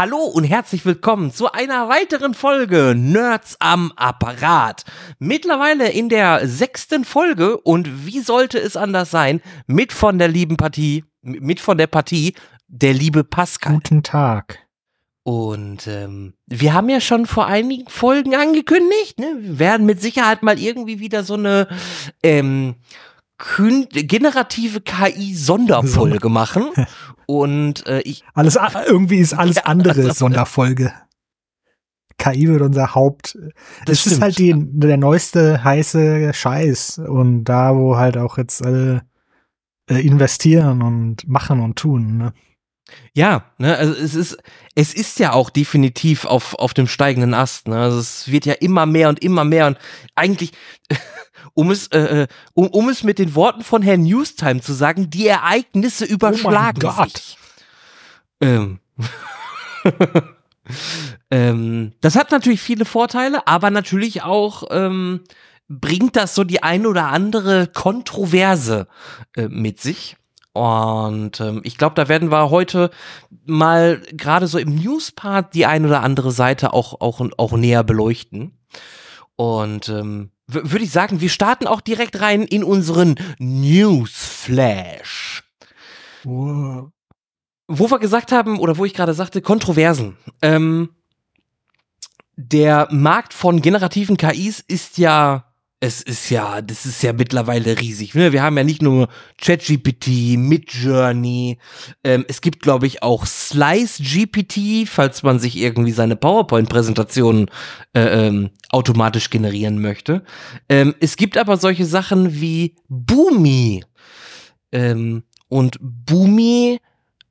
Hallo und herzlich willkommen zu einer weiteren Folge Nerds am Apparat. Mittlerweile in der sechsten Folge und wie sollte es anders sein, mit von der lieben Partie, mit von der Partie, der liebe Pascal. Guten Tag. Und ähm, wir haben ja schon vor einigen Folgen angekündigt, ne? wir werden mit Sicherheit mal irgendwie wieder so eine ähm, generative KI-Sonderfolge machen. Und äh, ich. Alles irgendwie ist alles ja, andere alles Sonderfolge. KI wird unser Haupt. Das, das ist halt die, der neueste heiße Scheiß. Und da, wo halt auch jetzt alle äh, investieren und machen und tun, ne? Ja, ne, also es ist, es ist ja auch definitiv auf, auf dem steigenden Ast, ne? Also es wird ja immer mehr und immer mehr und eigentlich, um es, äh, äh, um, um es mit den Worten von Herrn Newstime zu sagen, die Ereignisse oh überschlagen oh sich. Ähm. ähm, das hat natürlich viele Vorteile, aber natürlich auch ähm, bringt das so die ein oder andere Kontroverse äh, mit sich. Und ähm, ich glaube, da werden wir heute mal gerade so im News-Part die ein oder andere Seite auch, auch, auch näher beleuchten. Und ähm, würde ich sagen, wir starten auch direkt rein in unseren Newsflash. Wow. Wo wir gesagt haben, oder wo ich gerade sagte, Kontroversen. Ähm, der Markt von generativen KIs ist ja es ist ja, das ist ja mittlerweile riesig. Ne? Wir haben ja nicht nur ChatGPT, Midjourney, ähm, es gibt, glaube ich, auch Slice GPT, falls man sich irgendwie seine PowerPoint-Präsentationen äh, ähm, automatisch generieren möchte. Ähm, es gibt aber solche Sachen wie Boomi. Ähm, und Boomi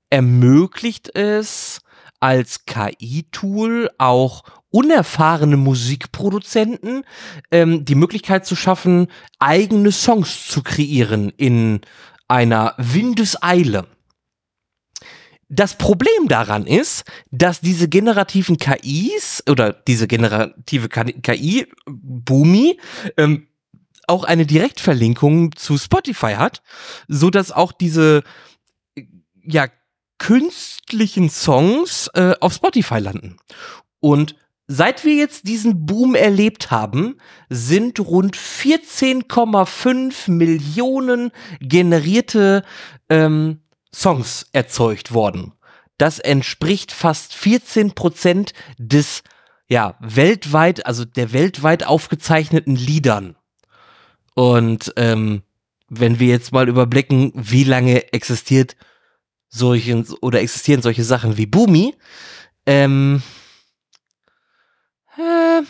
ermöglicht es, als KI-Tool auch unerfahrene Musikproduzenten ähm, die Möglichkeit zu schaffen, eigene Songs zu kreieren in einer Windeseile. Das Problem daran ist, dass diese generativen KIs oder diese generative KI, Boomi, ähm, auch eine Direktverlinkung zu Spotify hat, so dass auch diese ja künstlichen Songs äh, auf Spotify landen. Und Seit wir jetzt diesen Boom erlebt haben, sind rund 14,5 Millionen generierte ähm, Songs erzeugt worden. Das entspricht fast 14 Prozent des ja weltweit, also der weltweit aufgezeichneten Liedern. Und ähm, wenn wir jetzt mal überblicken, wie lange existiert solche oder existieren solche Sachen wie Boomi, ähm, äh,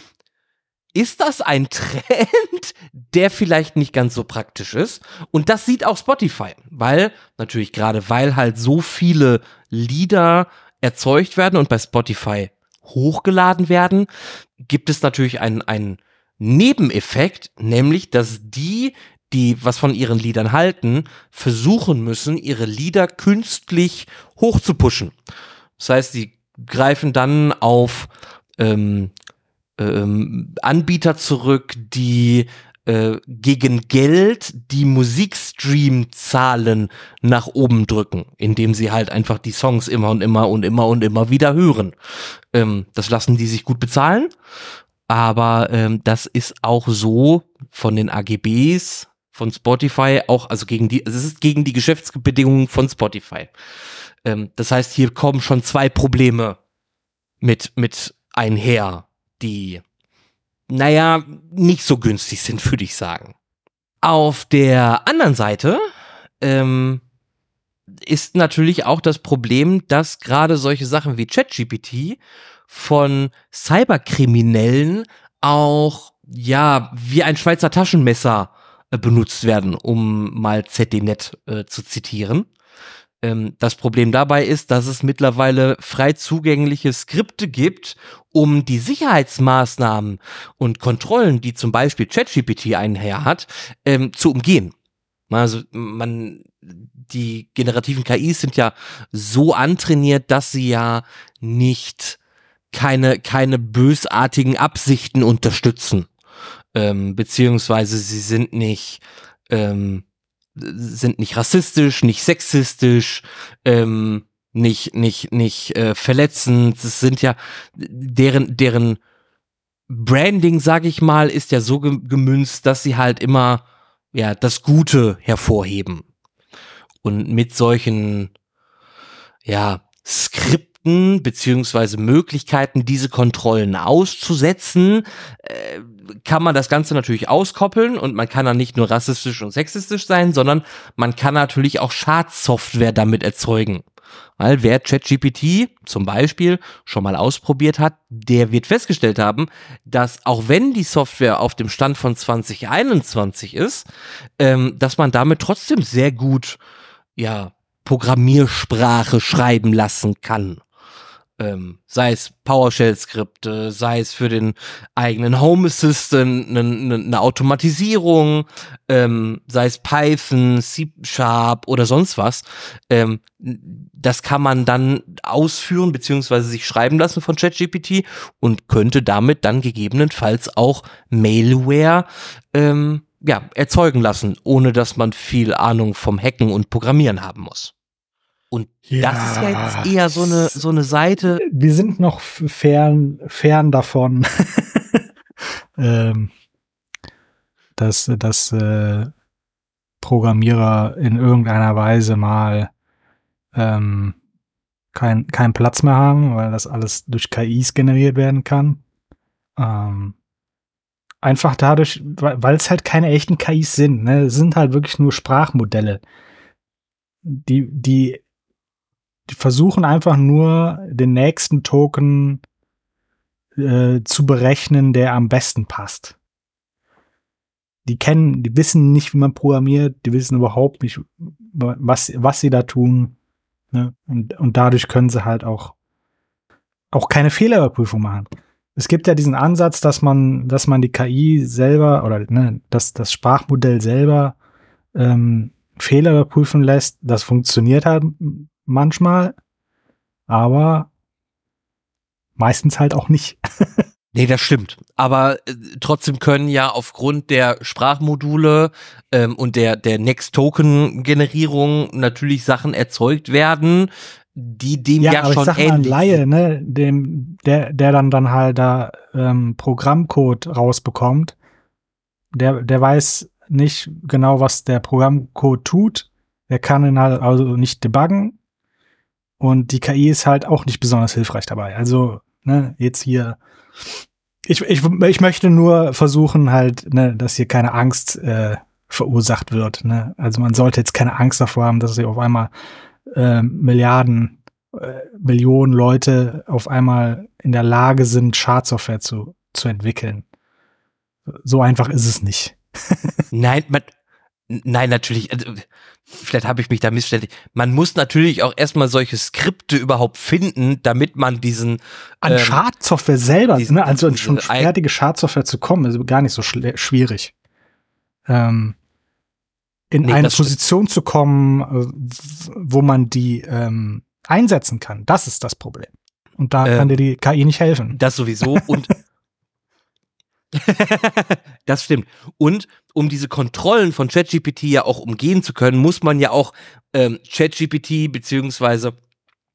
ist das ein Trend, der vielleicht nicht ganz so praktisch ist? Und das sieht auch Spotify, weil natürlich gerade weil halt so viele Lieder erzeugt werden und bei Spotify hochgeladen werden, gibt es natürlich einen, einen Nebeneffekt, nämlich dass die, die was von ihren Liedern halten, versuchen müssen, ihre Lieder künstlich hochzupushen. Das heißt, sie greifen dann auf ähm, ähm, Anbieter zurück, die äh, gegen Geld die Musikstream-Zahlen nach oben drücken, indem sie halt einfach die Songs immer und immer und immer und immer wieder hören. Ähm, das lassen die sich gut bezahlen, aber ähm, das ist auch so von den AGBs von Spotify auch, also gegen die, es ist gegen die Geschäftsbedingungen von Spotify. Ähm, das heißt, hier kommen schon zwei Probleme mit, mit einher die, naja, nicht so günstig sind, würde ich sagen. Auf der anderen Seite ähm, ist natürlich auch das Problem, dass gerade solche Sachen wie ChatGPT von Cyberkriminellen auch ja wie ein Schweizer Taschenmesser äh, benutzt werden, um mal ZDNet äh, zu zitieren. Ähm, das Problem dabei ist, dass es mittlerweile frei zugängliche Skripte gibt, um die Sicherheitsmaßnahmen und Kontrollen, die zum Beispiel ChatGPT einher hat, ähm, zu umgehen. Also man, die generativen KIs sind ja so antrainiert, dass sie ja nicht keine, keine bösartigen Absichten unterstützen. Ähm, beziehungsweise sie sind nicht, ähm, sind nicht rassistisch, nicht sexistisch, ähm, nicht, nicht, nicht äh, verletzend. Es sind ja deren, deren Branding, sag ich mal, ist ja so gemünzt, dass sie halt immer ja das Gute hervorheben. Und mit solchen ja Skripten beziehungsweise Möglichkeiten, diese Kontrollen auszusetzen, äh, kann man das Ganze natürlich auskoppeln und man kann dann nicht nur rassistisch und sexistisch sein, sondern man kann natürlich auch Schadsoftware damit erzeugen. Weil wer ChatGPT zum Beispiel schon mal ausprobiert hat, der wird festgestellt haben, dass auch wenn die Software auf dem Stand von 2021 ist, ähm, dass man damit trotzdem sehr gut, ja, Programmiersprache schreiben lassen kann ähm, sei es PowerShell-Skripte, sei es für den eigenen Home Assistant eine, eine, eine Automatisierung, ähm, sei es Python, C-Sharp oder sonst was. Ähm, das kann man dann ausführen beziehungsweise sich schreiben lassen von ChatGPT und könnte damit dann gegebenenfalls auch Mailware ähm, ja, erzeugen lassen, ohne dass man viel Ahnung vom Hacken und Programmieren haben muss. Und ja, das ist ja jetzt eher so eine, so eine Seite. Wir sind noch fern, fern davon, ähm, dass, dass äh, Programmierer in irgendeiner Weise mal ähm, keinen kein Platz mehr haben, weil das alles durch KIs generiert werden kann. Ähm, einfach dadurch, weil es halt keine echten KIs sind. Ne? Es sind halt wirklich nur Sprachmodelle, die, die die versuchen einfach nur den nächsten Token äh, zu berechnen, der am besten passt. Die kennen, die wissen nicht, wie man programmiert, die wissen überhaupt nicht, was, was sie da tun. Ne? Und, und dadurch können sie halt auch, auch keine Fehlerüberprüfung machen. Es gibt ja diesen Ansatz, dass man, dass man die KI selber oder ne, dass das Sprachmodell selber ähm, Fehler überprüfen lässt. Das funktioniert halt manchmal, aber meistens halt auch nicht. Nee, das stimmt. Aber äh, trotzdem können ja aufgrund der Sprachmodule ähm, und der, der Next-Token-Generierung natürlich Sachen erzeugt werden, die dem ja, ja aber schon ich sag ähnlich mal, Laie, ne, dem, der, der dann dann halt da ähm, Programmcode rausbekommt, der, der weiß nicht genau, was der Programmcode tut. Der kann ihn halt also nicht debuggen und die KI ist halt auch nicht besonders hilfreich dabei. Also, ne, jetzt hier. Ich, ich, ich möchte nur versuchen, halt, ne, dass hier keine Angst äh, verursacht wird. Ne? Also man sollte jetzt keine Angst davor haben, dass sie auf einmal äh, Milliarden, äh, Millionen Leute auf einmal in der Lage sind, Schadsoftware zu, zu entwickeln. So einfach ist es nicht. Nein, man, Nein, natürlich, also, vielleicht habe ich mich da missverständlich. Man muss natürlich auch erstmal solche Skripte überhaupt finden, damit man diesen an ähm, Schadsoftware selber, diesen, ne, also schon fertige Schadsoftware zu kommen, ist gar nicht so schwierig. Ähm, in nee, eine Position zu kommen, äh, wo man die ähm, einsetzen kann, das ist das Problem. Und da ähm, kann dir die KI nicht helfen. Das sowieso und das stimmt. Und um diese Kontrollen von ChatGPT ja auch umgehen zu können, muss man ja auch ähm, ChatGPT beziehungsweise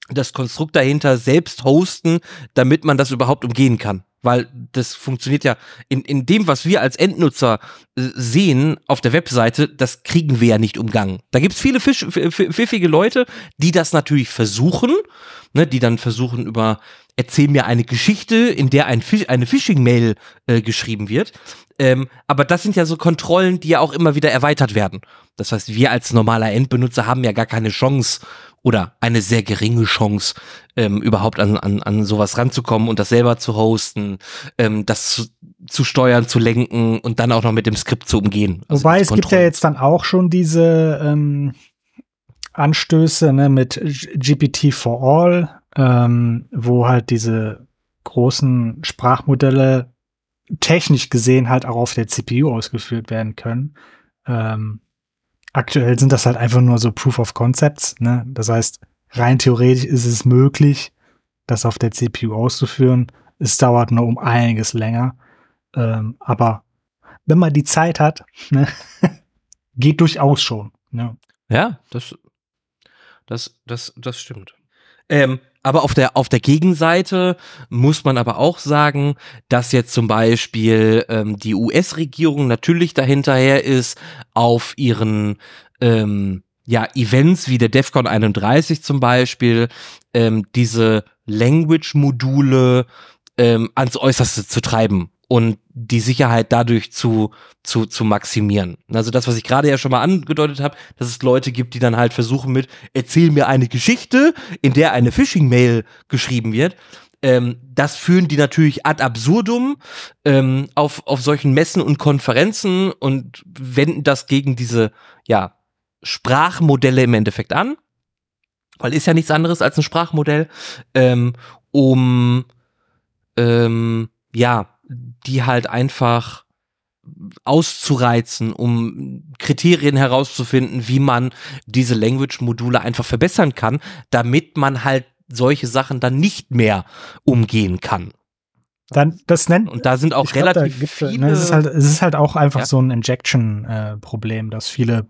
das Konstrukt dahinter selbst hosten, damit man das überhaupt umgehen kann. Weil das funktioniert ja in, in dem, was wir als Endnutzer äh, sehen auf der Webseite, das kriegen wir ja nicht umgangen. Da gibt's viele Fisch, pfiffige Leute, die das natürlich versuchen, ne, die dann versuchen über erzähl mir eine Geschichte, in der ein Fisch, eine Phishing-Mail äh, geschrieben wird. Ähm, aber das sind ja so Kontrollen, die ja auch immer wieder erweitert werden. Das heißt, wir als normaler Endbenutzer haben ja gar keine Chance oder eine sehr geringe Chance, ähm, überhaupt an, an, an sowas ranzukommen und das selber zu hosten, ähm, das zu, zu steuern, zu lenken und dann auch noch mit dem Skript zu umgehen. Also Wobei es gibt ja jetzt dann auch schon diese ähm, Anstöße ne, mit GPT for All, ähm, wo halt diese großen Sprachmodelle technisch gesehen halt auch auf der CPU ausgeführt werden können. Ähm, aktuell sind das halt einfach nur so Proof of Concepts. Ne? Das heißt, rein theoretisch ist es möglich, das auf der CPU auszuführen. Es dauert nur um einiges länger. Ähm, aber wenn man die Zeit hat, ne, geht durchaus schon. Ne? Ja, das, das, das, das stimmt. Ähm, aber auf der, auf der Gegenseite muss man aber auch sagen, dass jetzt zum Beispiel ähm, die US-Regierung natürlich dahinterher ist, auf ihren ähm, ja, Events wie der DEFCON 31 zum Beispiel, ähm, diese Language-Module ähm, ans Äußerste zu treiben und die Sicherheit dadurch zu, zu, zu maximieren. Also das, was ich gerade ja schon mal angedeutet habe, dass es Leute gibt, die dann halt versuchen mit, erzähl mir eine Geschichte, in der eine Phishing-Mail geschrieben wird. Ähm, das führen die natürlich ad absurdum ähm, auf, auf solchen Messen und Konferenzen und wenden das gegen diese, ja, Sprachmodelle im Endeffekt an. Weil ist ja nichts anderes als ein Sprachmodell, ähm, um ähm, ja, die halt einfach auszureizen, um Kriterien herauszufinden, wie man diese Language-Module einfach verbessern kann, damit man halt solche Sachen dann nicht mehr umgehen kann. Dann, das nennt, und da sind auch glaub, relativ gibt, viele. Ne, es, ist halt, es ist halt auch einfach ja. so ein Injection-Problem, äh, das viele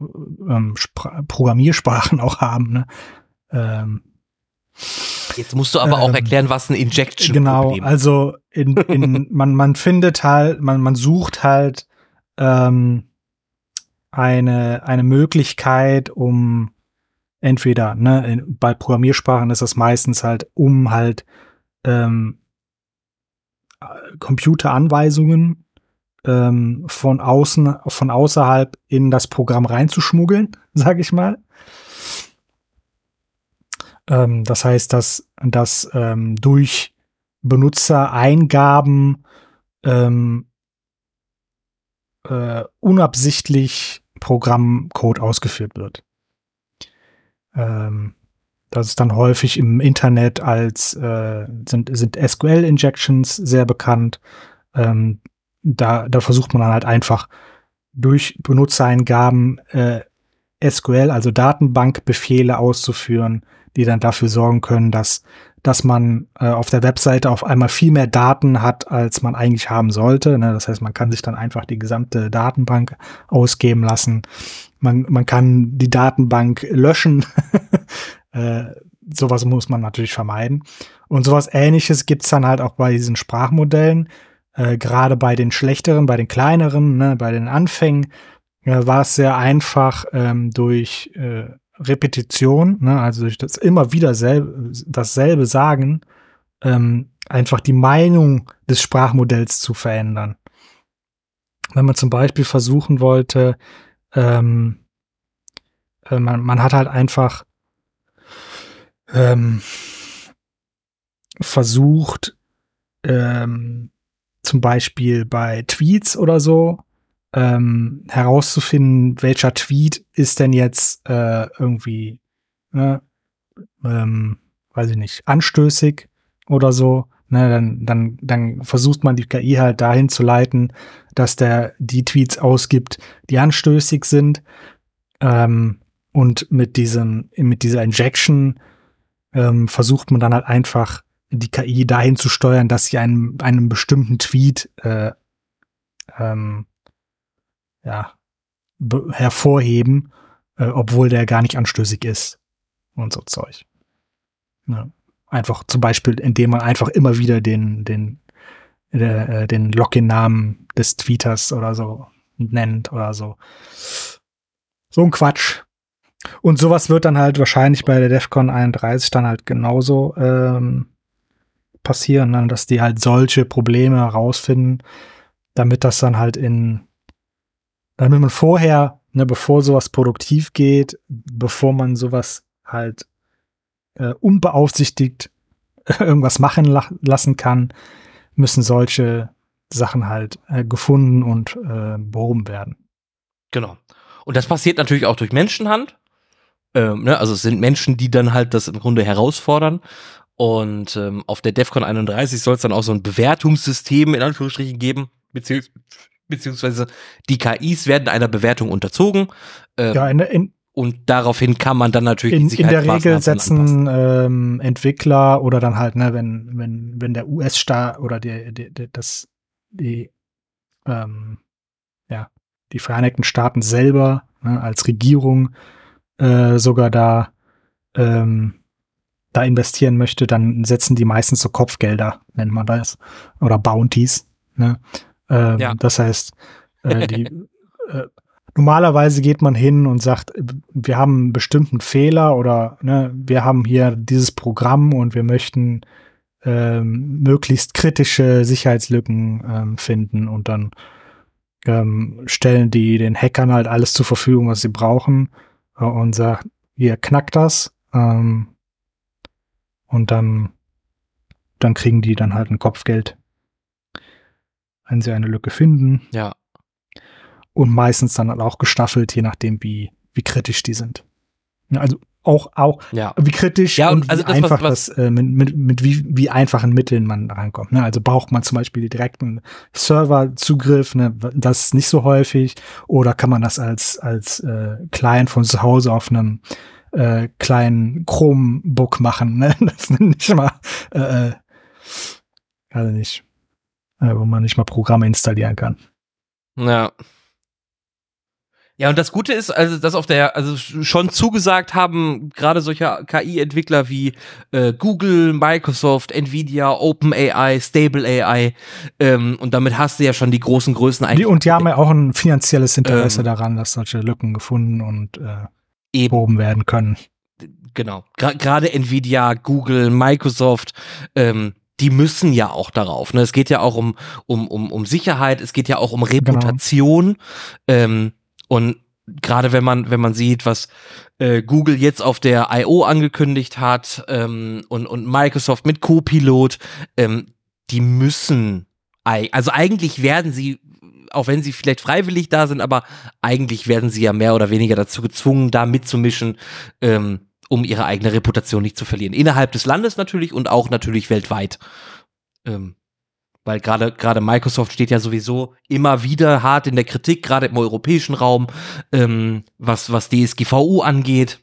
ähm, Programmiersprachen auch haben. Ne? Ähm, Jetzt musst du aber ähm, auch erklären, was ein Injection genau, ist. also in, in, man, man findet halt, man, man sucht halt ähm, eine, eine Möglichkeit, um entweder, ne, in, bei Programmiersprachen ist das meistens halt, um halt ähm, Computeranweisungen ähm, von außen, von außerhalb in das Programm reinzuschmuggeln, sag ich mal. Ähm, das heißt, dass, dass ähm, durch Benutzereingaben ähm, äh, unabsichtlich Programmcode ausgeführt wird. Ähm, das ist dann häufig im Internet als äh, sind, sind SQL-Injections sehr bekannt. Ähm, da, da versucht man dann halt einfach durch Benutzereingaben äh, SQL, also Datenbankbefehle auszuführen, die dann dafür sorgen können, dass, dass man äh, auf der Webseite auf einmal viel mehr Daten hat, als man eigentlich haben sollte. Ne? Das heißt, man kann sich dann einfach die gesamte Datenbank ausgeben lassen. Man, man kann die Datenbank löschen. äh, sowas muss man natürlich vermeiden. Und sowas ähnliches gibt's dann halt auch bei diesen Sprachmodellen. Äh, Gerade bei den schlechteren, bei den kleineren, ne, bei den Anfängen äh, war es sehr einfach ähm, durch äh, Repetition, ne, also durch das immer wieder selbe, dasselbe sagen, ähm, einfach die Meinung des Sprachmodells zu verändern. Wenn man zum Beispiel versuchen wollte, ähm, äh, man, man hat halt einfach ähm, versucht, ähm, zum Beispiel bei Tweets oder so, ähm, herauszufinden, welcher Tweet ist denn jetzt äh, irgendwie, ne, ähm, weiß ich nicht, anstößig oder so. Ne, dann, dann, dann versucht man die KI halt dahin zu leiten, dass der die Tweets ausgibt, die anstößig sind. Ähm, und mit diesem, mit dieser Injection ähm, versucht man dann halt einfach die KI dahin zu steuern, dass sie einen, einen bestimmten Tweet äh, ähm, ja, hervorheben, äh, obwohl der gar nicht anstößig ist und so Zeug. Ja. Einfach zum Beispiel, indem man einfach immer wieder den, den, äh, den Login-Namen des Tweeters oder so nennt oder so. So ein Quatsch. Und sowas wird dann halt wahrscheinlich bei der DEFCON 31 dann halt genauso ähm, passieren, ne? dass die halt solche Probleme herausfinden, damit das dann halt in damit man vorher, ne, bevor sowas produktiv geht, bevor man sowas halt äh, unbeaufsichtigt irgendwas machen la lassen kann, müssen solche Sachen halt äh, gefunden und äh, behoben werden. Genau. Und das passiert natürlich auch durch Menschenhand. Ähm, ne, also es sind Menschen, die dann halt das im Grunde herausfordern. Und ähm, auf der DEFCON 31 soll es dann auch so ein Bewertungssystem in Anführungsstrichen geben, beziehungsweise beziehungsweise die KIs werden einer Bewertung unterzogen. Ähm, ja, in, in, und daraufhin kann man dann natürlich in, in der Regel setzen ähm, Entwickler oder dann halt, ne, wenn wenn wenn der US-Staat oder die, die, die, das die ähm, ja die Vereinigten Staaten selber ne, als Regierung äh, sogar da ähm, da investieren möchte, dann setzen die meistens so Kopfgelder, nennt man das, oder Bounties. Ne? Ähm, ja. Das heißt, äh, die, äh, normalerweise geht man hin und sagt, wir haben einen bestimmten Fehler oder ne, wir haben hier dieses Programm und wir möchten ähm, möglichst kritische Sicherheitslücken ähm, finden und dann ähm, stellen die den Hackern halt alles zur Verfügung, was sie brauchen äh, und sagen, ihr knackt das ähm, und dann, dann kriegen die dann halt ein Kopfgeld, wenn sie eine Lücke finden. Ja. Und meistens dann halt auch gestaffelt, je nachdem, wie, wie kritisch die sind. Also auch, auch ja. wie kritisch ja, und, also wie das, einfach was, was das, äh, mit, mit, mit wie, wie einfachen Mitteln man rankommt. Ne? Also braucht man zum Beispiel direkten Serverzugriff, ne? das ist nicht so häufig, oder kann man das als, als äh, Client von zu Hause auf einem äh, kleinen Chromebook machen, ne? Das ist nicht mal, äh, also nicht, wo man nicht mal Programme installieren kann. Ja. Ja, und das Gute ist, also dass auf der, also schon zugesagt haben, gerade solche KI-Entwickler wie äh, Google, Microsoft, Nvidia, OpenAI, StableAI, ähm, und damit hast du ja schon die großen Größen eigentlich. Die, und die haben ja auch ein finanzielles Interesse ähm, daran, dass solche Lücken gefunden und äh, behoben werden können. Genau. Gerade Nvidia, Google, Microsoft, ähm, die müssen ja auch darauf. Ne? Es geht ja auch um, um, um, um Sicherheit, es geht ja auch um genau. Reputation. Genau. Ähm, und gerade wenn man, wenn man sieht, was äh, Google jetzt auf der I.O. angekündigt hat ähm, und, und Microsoft mit Copilot, ähm, die müssen, also eigentlich werden sie, auch wenn sie vielleicht freiwillig da sind, aber eigentlich werden sie ja mehr oder weniger dazu gezwungen, da mitzumischen, ähm, um ihre eigene Reputation nicht zu verlieren. Innerhalb des Landes natürlich und auch natürlich weltweit. Ähm, weil gerade gerade Microsoft steht ja sowieso immer wieder hart in der Kritik, gerade im europäischen Raum, ähm, was was DSGVO angeht.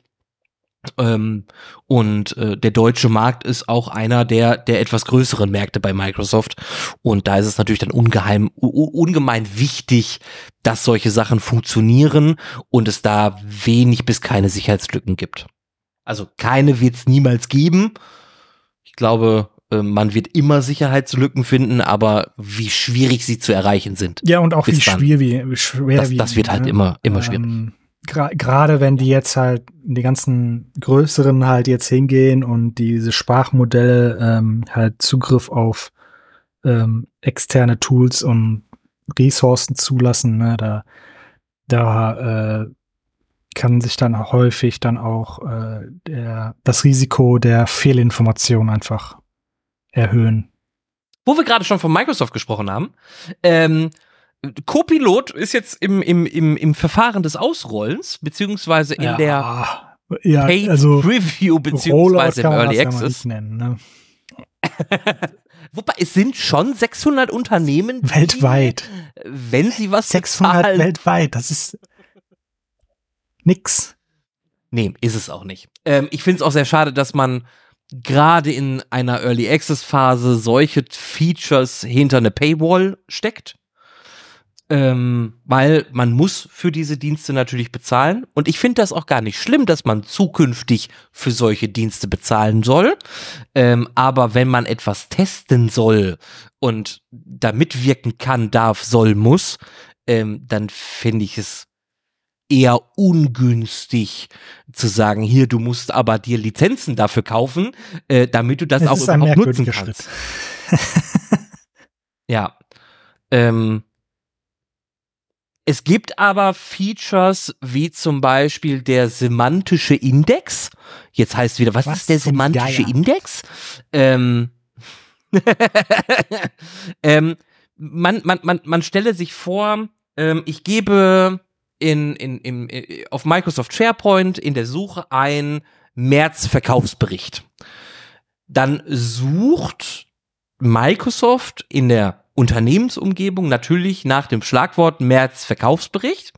Ähm, und äh, der deutsche Markt ist auch einer der der etwas größeren Märkte bei Microsoft und da ist es natürlich dann ungeheim ungemein wichtig, dass solche Sachen funktionieren und es da wenig bis keine Sicherheitslücken gibt. Also keine wird es niemals geben. Ich glaube, ähm, man wird immer Sicherheitslücken finden, aber wie schwierig sie zu erreichen sind. Ja, und auch wie schwer, wie schwer das, das wird halt ne? immer, immer schwierig. Ähm, Gerade wenn die jetzt halt, die ganzen größeren halt jetzt hingehen und diese Sprachmodelle ähm, halt Zugriff auf ähm, externe Tools und Ressourcen zulassen, ne, da, da äh, kann sich dann häufig dann auch äh, der, das Risiko der Fehlinformation einfach erhöhen. Wo wir gerade schon von Microsoft gesprochen haben, ähm, Copilot ist jetzt im, im, im, im Verfahren des Ausrollens, beziehungsweise in ja, der ja, Paid also Review, beziehungsweise im Early Access. Nennen, ne? Wobei, es sind schon 600 Unternehmen. Weltweit. Die, wenn sie was 600 bezahlen. weltweit, das ist nix. Nee, ist es auch nicht. Ähm, ich finde es auch sehr schade, dass man gerade in einer Early Access Phase solche Features hinter eine Paywall steckt. Ähm, weil man muss für diese Dienste natürlich bezahlen. Und ich finde das auch gar nicht schlimm, dass man zukünftig für solche Dienste bezahlen soll. Ähm, aber wenn man etwas testen soll und da mitwirken kann, darf, soll, muss, ähm, dann finde ich es eher ungünstig zu sagen, hier, du musst aber dir Lizenzen dafür kaufen, äh, damit du das, das auch überhaupt nutzen kannst. ja. Ähm, es gibt aber Features wie zum Beispiel der semantische Index. Jetzt heißt wieder, was, was ist der semantische Index? Ähm, ähm, man, man, man, man stelle sich vor, ähm, ich gebe in, in, in, äh, auf Microsoft SharePoint in der Suche ein März-Verkaufsbericht. Dann sucht Microsoft in der Unternehmensumgebung natürlich nach dem Schlagwort März-Verkaufsbericht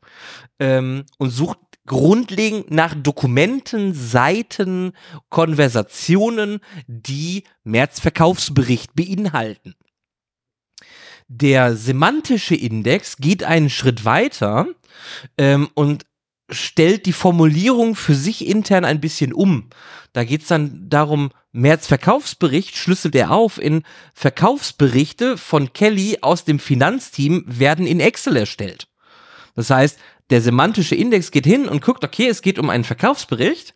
ähm, und sucht grundlegend nach Dokumenten, Seiten, Konversationen, die März-Verkaufsbericht beinhalten. Der semantische Index geht einen Schritt weiter ähm, und stellt die Formulierung für sich intern ein bisschen um. Da geht's dann darum, März Verkaufsbericht schlüsselt er auf in Verkaufsberichte von Kelly aus dem Finanzteam werden in Excel erstellt. Das heißt, der semantische Index geht hin und guckt, okay, es geht um einen Verkaufsbericht.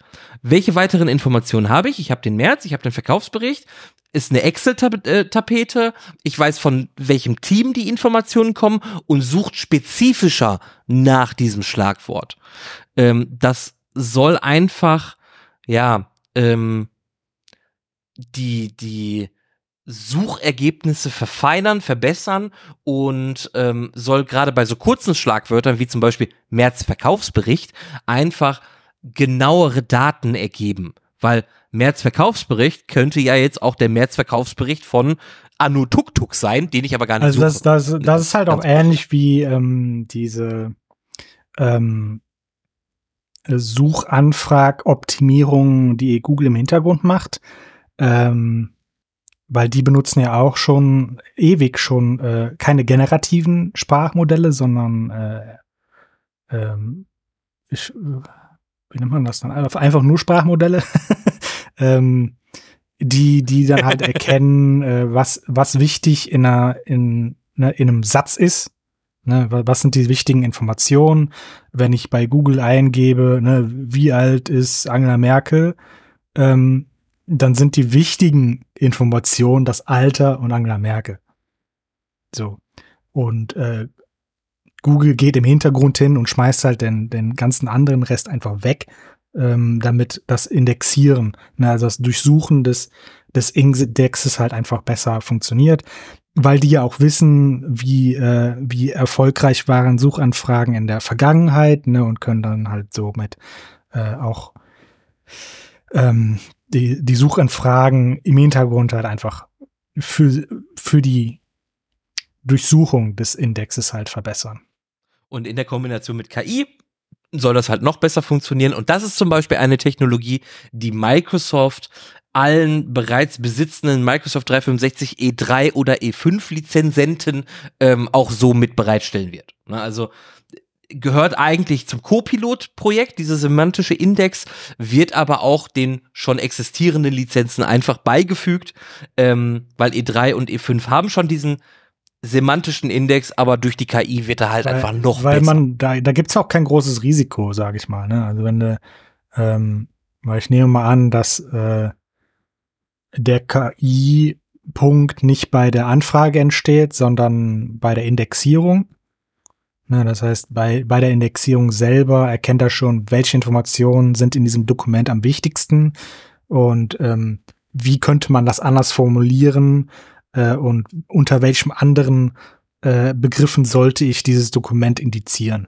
Welche weiteren Informationen habe ich? Ich habe den März, ich habe den Verkaufsbericht, ist eine Excel-Tapete. Ich weiß, von welchem Team die Informationen kommen und sucht spezifischer nach diesem Schlagwort. Ähm, das soll einfach, ja, ähm, die, die Suchergebnisse verfeinern, verbessern und ähm, soll gerade bei so kurzen Schlagwörtern wie zum Beispiel März Verkaufsbericht einfach genauere Daten ergeben. Weil März Verkaufsbericht könnte ja jetzt auch der März Verkaufsbericht von Anu Tuk Tuk sein, den ich aber gar nicht Also das, das, das ist halt auch ähnlich wie ähm, diese ähm, Suchanfrag-Optimierung, die Google im Hintergrund macht. Ähm, weil die benutzen ja auch schon ewig schon äh, keine generativen Sprachmodelle, sondern äh, ähm, ich, äh, wie nennt man das dann? Einfach nur Sprachmodelle, ähm, die, die dann halt erkennen, äh, was, was wichtig in einer, in, ne, in einem Satz ist. Ne, was sind die wichtigen Informationen? Wenn ich bei Google eingebe, ne, wie alt ist Angela Merkel, ähm, dann sind die wichtigen Informationen das Alter und Angela Merkel. So. Und äh, Google geht im Hintergrund hin und schmeißt halt den, den ganzen anderen Rest einfach weg, ähm, damit das Indexieren, ne, also das Durchsuchen des, des Indexes halt einfach besser funktioniert, weil die ja auch wissen, wie, äh, wie erfolgreich waren Suchanfragen in der Vergangenheit ne, und können dann halt so mit äh, auch ähm, die, die Suchanfragen im Hintergrund halt einfach für, für die Durchsuchung des Indexes halt verbessern. Und in der Kombination mit KI soll das halt noch besser funktionieren. Und das ist zum Beispiel eine Technologie, die Microsoft allen bereits besitzenden Microsoft 365 E3 oder E5 Lizenzenten ähm, auch so mit bereitstellen wird. Ne, also gehört eigentlich zum Copilot-Projekt, dieser semantische Index, wird aber auch den schon existierenden Lizenzen einfach beigefügt, ähm, weil E3 und E5 haben schon diesen semantischen Index, aber durch die KI wird er halt weil, einfach noch weil besser. Weil man, da, da gibt's auch kein großes Risiko, sage ich mal. Ne? Also wenn du, ähm, weil ich nehme mal an, dass äh, der KI-Punkt nicht bei der Anfrage entsteht, sondern bei der Indexierung. Ne, das heißt, bei, bei der Indexierung selber erkennt er schon, welche Informationen sind in diesem Dokument am wichtigsten und ähm, wie könnte man das anders formulieren äh, und unter welchem anderen äh, Begriffen sollte ich dieses Dokument indizieren.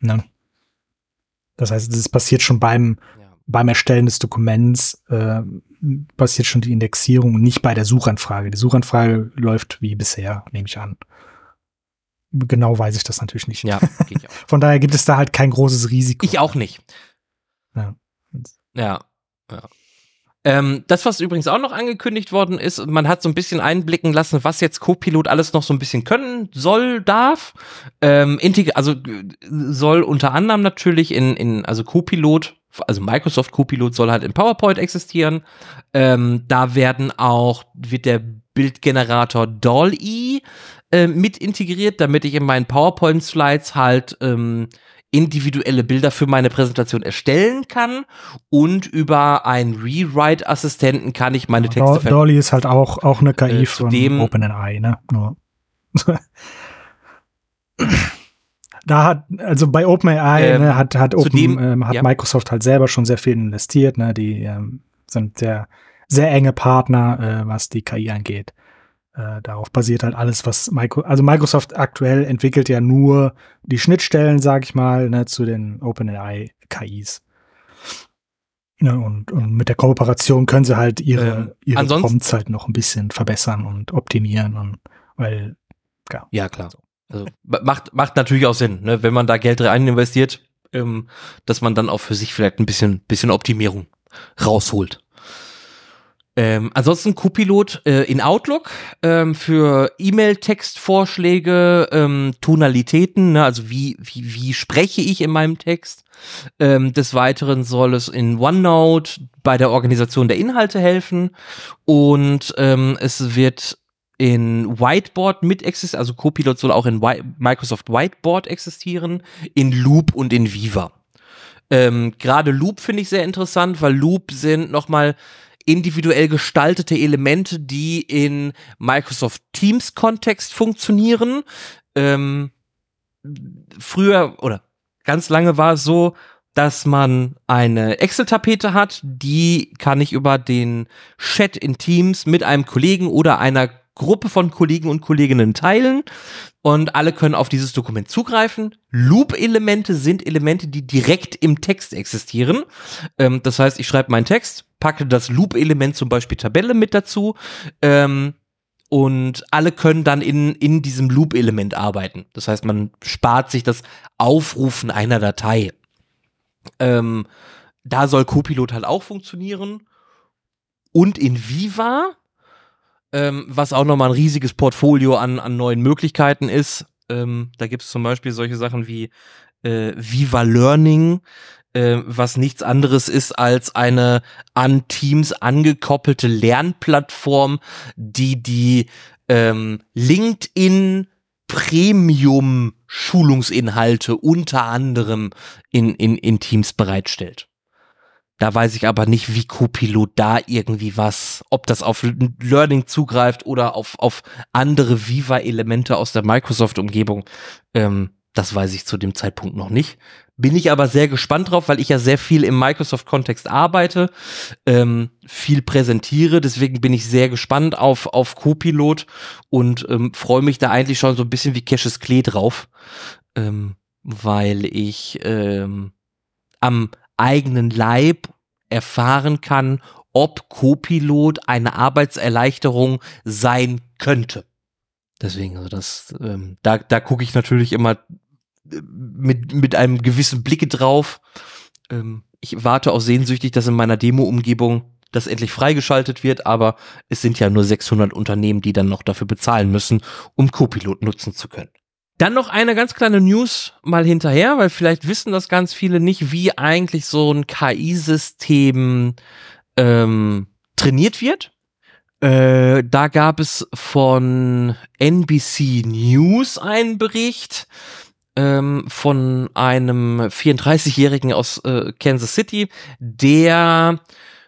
Ne? Das heißt, das passiert schon beim, ja. beim Erstellen des Dokuments, äh, passiert schon die Indexierung und nicht bei der Suchanfrage. Die Suchanfrage läuft wie bisher, nehme ich an genau weiß ich das natürlich nicht. Ja. Von daher gibt es da halt kein großes Risiko. Ich auch nicht. Ja. Ja. ja. Ähm, das, was übrigens auch noch angekündigt worden ist, man hat so ein bisschen einblicken lassen, was jetzt Copilot alles noch so ein bisschen können soll, darf. Ähm, also soll unter anderem natürlich in, in also Copilot, also Microsoft Copilot soll halt in PowerPoint existieren. Ähm, da werden auch, wird der Bildgenerator DALL-E äh, mit integriert, damit ich in meinen PowerPoint-Slides halt ähm, individuelle Bilder für meine Präsentation erstellen kann und über einen Rewrite-Assistenten kann ich meine Texte ja, Dolly ist halt auch, auch eine KI äh, von OpenAI, ne? Nur. da hat, also bei OpenAI ähm, ne, hat, hat, Open, zudem, ähm, hat ja. Microsoft halt selber schon sehr viel investiert, ne? Die ähm, sind sehr, sehr enge Partner, äh, was die KI angeht. Äh, darauf basiert halt alles, was Microsoft, also Microsoft aktuell entwickelt ja nur die Schnittstellen, sag ich mal, ne, zu den OpenAI KIs. Ja, und, und mit der Kooperation können sie halt ihre, äh, ihre Prompts halt noch ein bisschen verbessern und optimieren und weil, ja. Ja, klar. Also macht, macht natürlich auch Sinn, ne, wenn man da Geld rein investiert, ähm, dass man dann auch für sich vielleicht ein bisschen, bisschen Optimierung rausholt. Ähm, ansonsten Copilot äh, in Outlook ähm, für E-Mail-Textvorschläge, ähm, Tonalitäten, ne, also wie, wie, wie spreche ich in meinem Text. Ähm, des Weiteren soll es in OneNote bei der Organisation der Inhalte helfen und ähm, es wird in Whiteboard mit existieren, also Copilot soll auch in Wi Microsoft Whiteboard existieren, in Loop und in Viva. Ähm, Gerade Loop finde ich sehr interessant, weil Loop sind nochmal individuell gestaltete Elemente, die in Microsoft Teams Kontext funktionieren. Ähm, früher oder ganz lange war es so, dass man eine Excel-Tapete hat, die kann ich über den Chat in Teams mit einem Kollegen oder einer Gruppe von Kollegen und Kolleginnen teilen und alle können auf dieses Dokument zugreifen. Loop-Elemente sind Elemente, die direkt im Text existieren. Ähm, das heißt, ich schreibe meinen Text, packe das Loop-Element zum Beispiel Tabelle mit dazu ähm, und alle können dann in, in diesem Loop-Element arbeiten. Das heißt, man spart sich das Aufrufen einer Datei. Ähm, da soll Copilot halt auch funktionieren. Und in Viva ähm, was auch nochmal ein riesiges Portfolio an, an neuen Möglichkeiten ist. Ähm, da gibt es zum Beispiel solche Sachen wie äh, Viva Learning, äh, was nichts anderes ist als eine an Teams angekoppelte Lernplattform, die die ähm, LinkedIn Premium Schulungsinhalte unter anderem in, in, in Teams bereitstellt. Da weiß ich aber nicht, wie Copilot da irgendwie was, ob das auf Learning zugreift oder auf, auf andere Viva-Elemente aus der Microsoft-Umgebung. Ähm, das weiß ich zu dem Zeitpunkt noch nicht. Bin ich aber sehr gespannt drauf, weil ich ja sehr viel im Microsoft-Kontext arbeite, ähm, viel präsentiere. Deswegen bin ich sehr gespannt auf, auf Copilot und ähm, freue mich da eigentlich schon so ein bisschen wie Cassius Klee drauf, ähm, weil ich ähm, am, eigenen Leib erfahren kann, ob Copilot eine Arbeitserleichterung sein könnte. Deswegen, also das, ähm, da, da gucke ich natürlich immer äh, mit, mit einem gewissen Blicke drauf. Ähm, ich warte auch sehnsüchtig, dass in meiner Demo-Umgebung das endlich freigeschaltet wird, aber es sind ja nur 600 Unternehmen, die dann noch dafür bezahlen müssen, um Copilot nutzen zu können. Dann noch eine ganz kleine News mal hinterher, weil vielleicht wissen das ganz viele nicht, wie eigentlich so ein KI-System ähm, trainiert wird. Äh, da gab es von NBC News einen Bericht ähm, von einem 34-Jährigen aus äh, Kansas City, der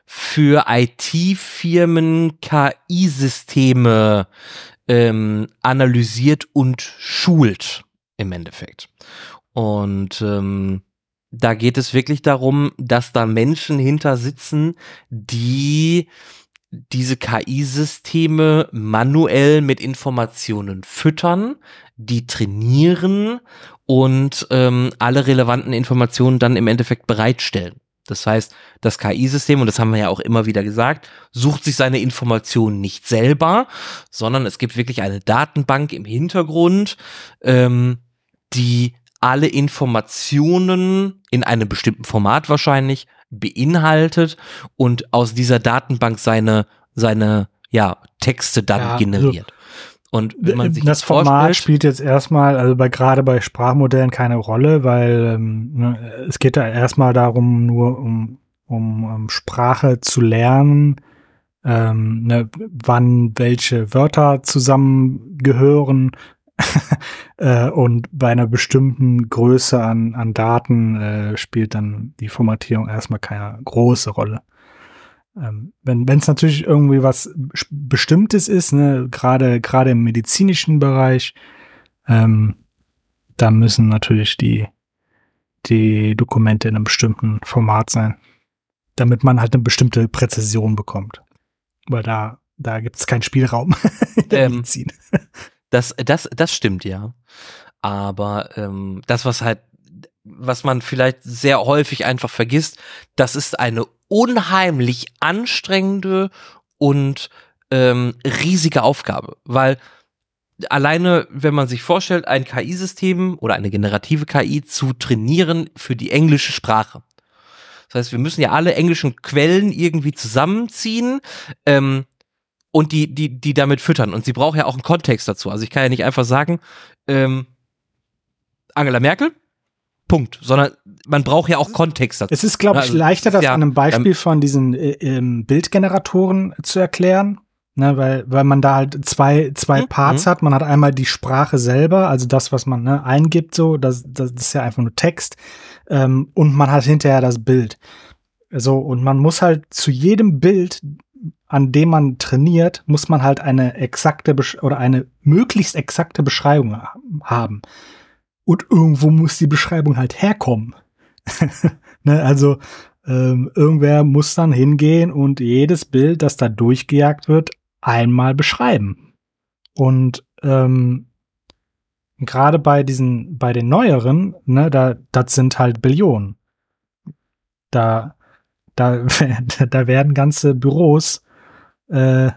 für IT-Firmen KI-Systeme ähm, analysiert und schult im Endeffekt. Und ähm, da geht es wirklich darum, dass da Menschen hinter sitzen, die diese KI-Systeme manuell mit Informationen füttern, die trainieren und ähm, alle relevanten Informationen dann im Endeffekt bereitstellen. Das heißt, das KI-System, und das haben wir ja auch immer wieder gesagt, sucht sich seine Informationen nicht selber, sondern es gibt wirklich eine Datenbank im Hintergrund, ähm, die alle Informationen in einem bestimmten Format wahrscheinlich beinhaltet und aus dieser Datenbank seine, seine ja, Texte dann ja, also generiert. Also und wenn man sich das Format spielt jetzt erstmal, also bei gerade bei Sprachmodellen keine Rolle, weil ähm, ne, es geht da erstmal darum, nur um, um, um Sprache zu lernen, ähm, ne, wann welche Wörter zusammengehören äh, und bei einer bestimmten Größe an, an Daten äh, spielt dann die Formatierung erstmal keine große Rolle. Ähm, wenn es natürlich irgendwie was Bestimmtes ist, ne, gerade gerade im medizinischen Bereich, ähm, da müssen natürlich die die Dokumente in einem bestimmten Format sein, damit man halt eine bestimmte Präzision bekommt, weil da da gibt es keinen Spielraum in der ähm, Medizin. Das das das stimmt ja, aber ähm, das was halt was man vielleicht sehr häufig einfach vergisst, das ist eine unheimlich anstrengende und ähm, riesige Aufgabe, weil alleine, wenn man sich vorstellt, ein KI-System oder eine generative KI zu trainieren für die englische Sprache. Das heißt, wir müssen ja alle englischen Quellen irgendwie zusammenziehen. Ähm, und die, die, die damit füttern. Und sie braucht ja auch einen Kontext dazu. Also ich kann ja nicht einfach sagen, ähm, Angela Merkel, Punkt, sondern man braucht ja auch Kontext dazu. Es ist, glaube ich, also, leichter, das ja, an einem Beispiel ähm, von diesen äh, ähm, Bildgeneratoren zu erklären. Ne, weil, weil man da halt zwei, zwei mhm. Parts mhm. hat. Man hat einmal die Sprache selber, also das, was man ne, eingibt, so, das, das ist ja einfach nur Text. Ähm, und man hat hinterher das Bild. So, und man muss halt zu jedem Bild, an dem man trainiert, muss man halt eine exakte Besch oder eine möglichst exakte Beschreibung haben. Und irgendwo muss die Beschreibung halt herkommen. ne, also ähm, irgendwer muss dann hingehen und jedes Bild, das da durchgejagt wird, einmal beschreiben. Und ähm, gerade bei diesen, bei den neueren, ne, da, das sind halt Billionen. Da, da, da werden ganze Büros äh,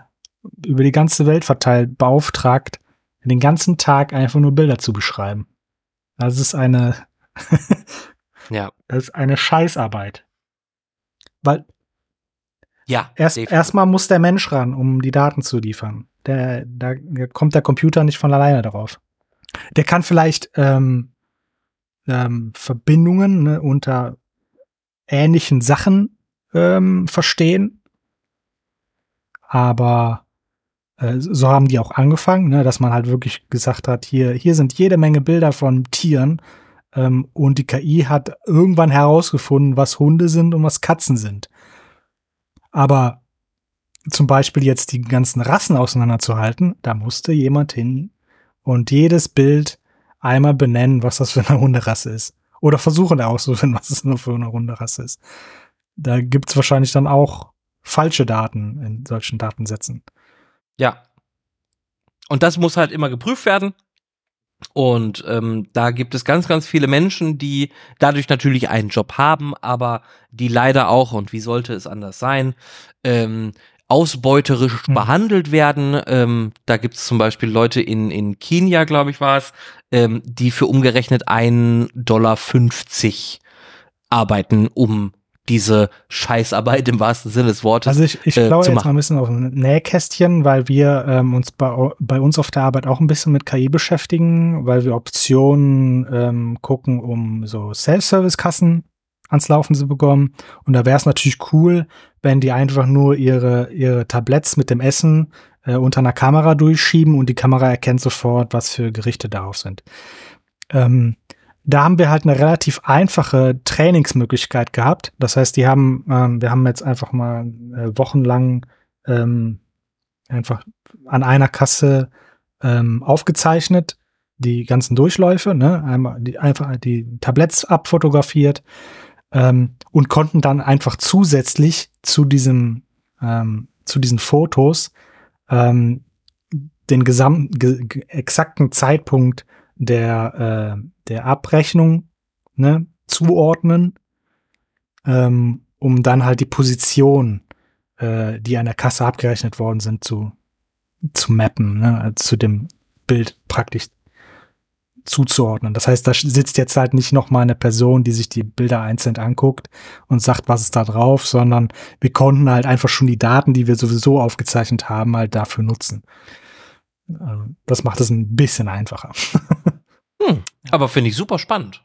über die ganze Welt verteilt beauftragt, den ganzen Tag einfach nur Bilder zu beschreiben. Das ist eine, ja. das ist eine Scheißarbeit. Weil ja, erst erstmal muss der Mensch ran, um die Daten zu liefern. Der, da kommt der Computer nicht von alleine darauf. Der kann vielleicht ähm, ähm, Verbindungen ne, unter ähnlichen Sachen ähm, verstehen, aber so haben die auch angefangen, ne, dass man halt wirklich gesagt hat, hier, hier sind jede Menge Bilder von Tieren ähm, und die KI hat irgendwann herausgefunden, was Hunde sind und was Katzen sind. Aber zum Beispiel jetzt die ganzen Rassen auseinanderzuhalten, da musste jemand hin und jedes Bild einmal benennen, was das für eine Hunderasse ist. Oder versuchen herauszufinden, was es nur für eine Hunderasse ist. Da gibt's wahrscheinlich dann auch falsche Daten in solchen Datensätzen. Ja. Und das muss halt immer geprüft werden. Und ähm, da gibt es ganz, ganz viele Menschen, die dadurch natürlich einen Job haben, aber die leider auch, und wie sollte es anders sein, ähm, ausbeuterisch mhm. behandelt werden. Ähm, da gibt es zum Beispiel Leute in, in Kenia, glaube ich, war es, ähm, die für umgerechnet 1,50 Dollar arbeiten, um diese Scheißarbeit im wahrsten Sinne des Wortes. Also ich, ich äh, glaube jetzt mal ein bisschen auf ein Nähkästchen, weil wir ähm, uns bei, bei uns auf der Arbeit auch ein bisschen mit KI beschäftigen, weil wir Optionen ähm, gucken, um so Self-Service-Kassen ans Laufen zu bekommen. Und da wäre es natürlich cool, wenn die einfach nur ihre, ihre Tabletts mit dem Essen äh, unter einer Kamera durchschieben und die Kamera erkennt sofort, was für Gerichte darauf sind. Ähm, da haben wir halt eine relativ einfache Trainingsmöglichkeit gehabt. Das heißt, die haben, ähm, wir haben jetzt einfach mal äh, wochenlang ähm, einfach an einer Kasse ähm, aufgezeichnet, die ganzen Durchläufe, ne, einmal die, einfach die Tabletts abfotografiert ähm, und konnten dann einfach zusätzlich zu diesem, ähm, zu diesen Fotos ähm, den gesamten, ge exakten Zeitpunkt der, äh, der Abrechnung ne, zuordnen, ähm, um dann halt die Position, äh, die an der Kasse abgerechnet worden sind, zu, zu mappen, ne, also zu dem Bild praktisch zuzuordnen. Das heißt, da sitzt jetzt halt nicht noch mal eine Person, die sich die Bilder einzeln anguckt und sagt, was ist da drauf, sondern wir konnten halt einfach schon die Daten, die wir sowieso aufgezeichnet haben, halt dafür nutzen. Ähm, das macht es ein bisschen einfacher. Hm, aber finde ich super spannend.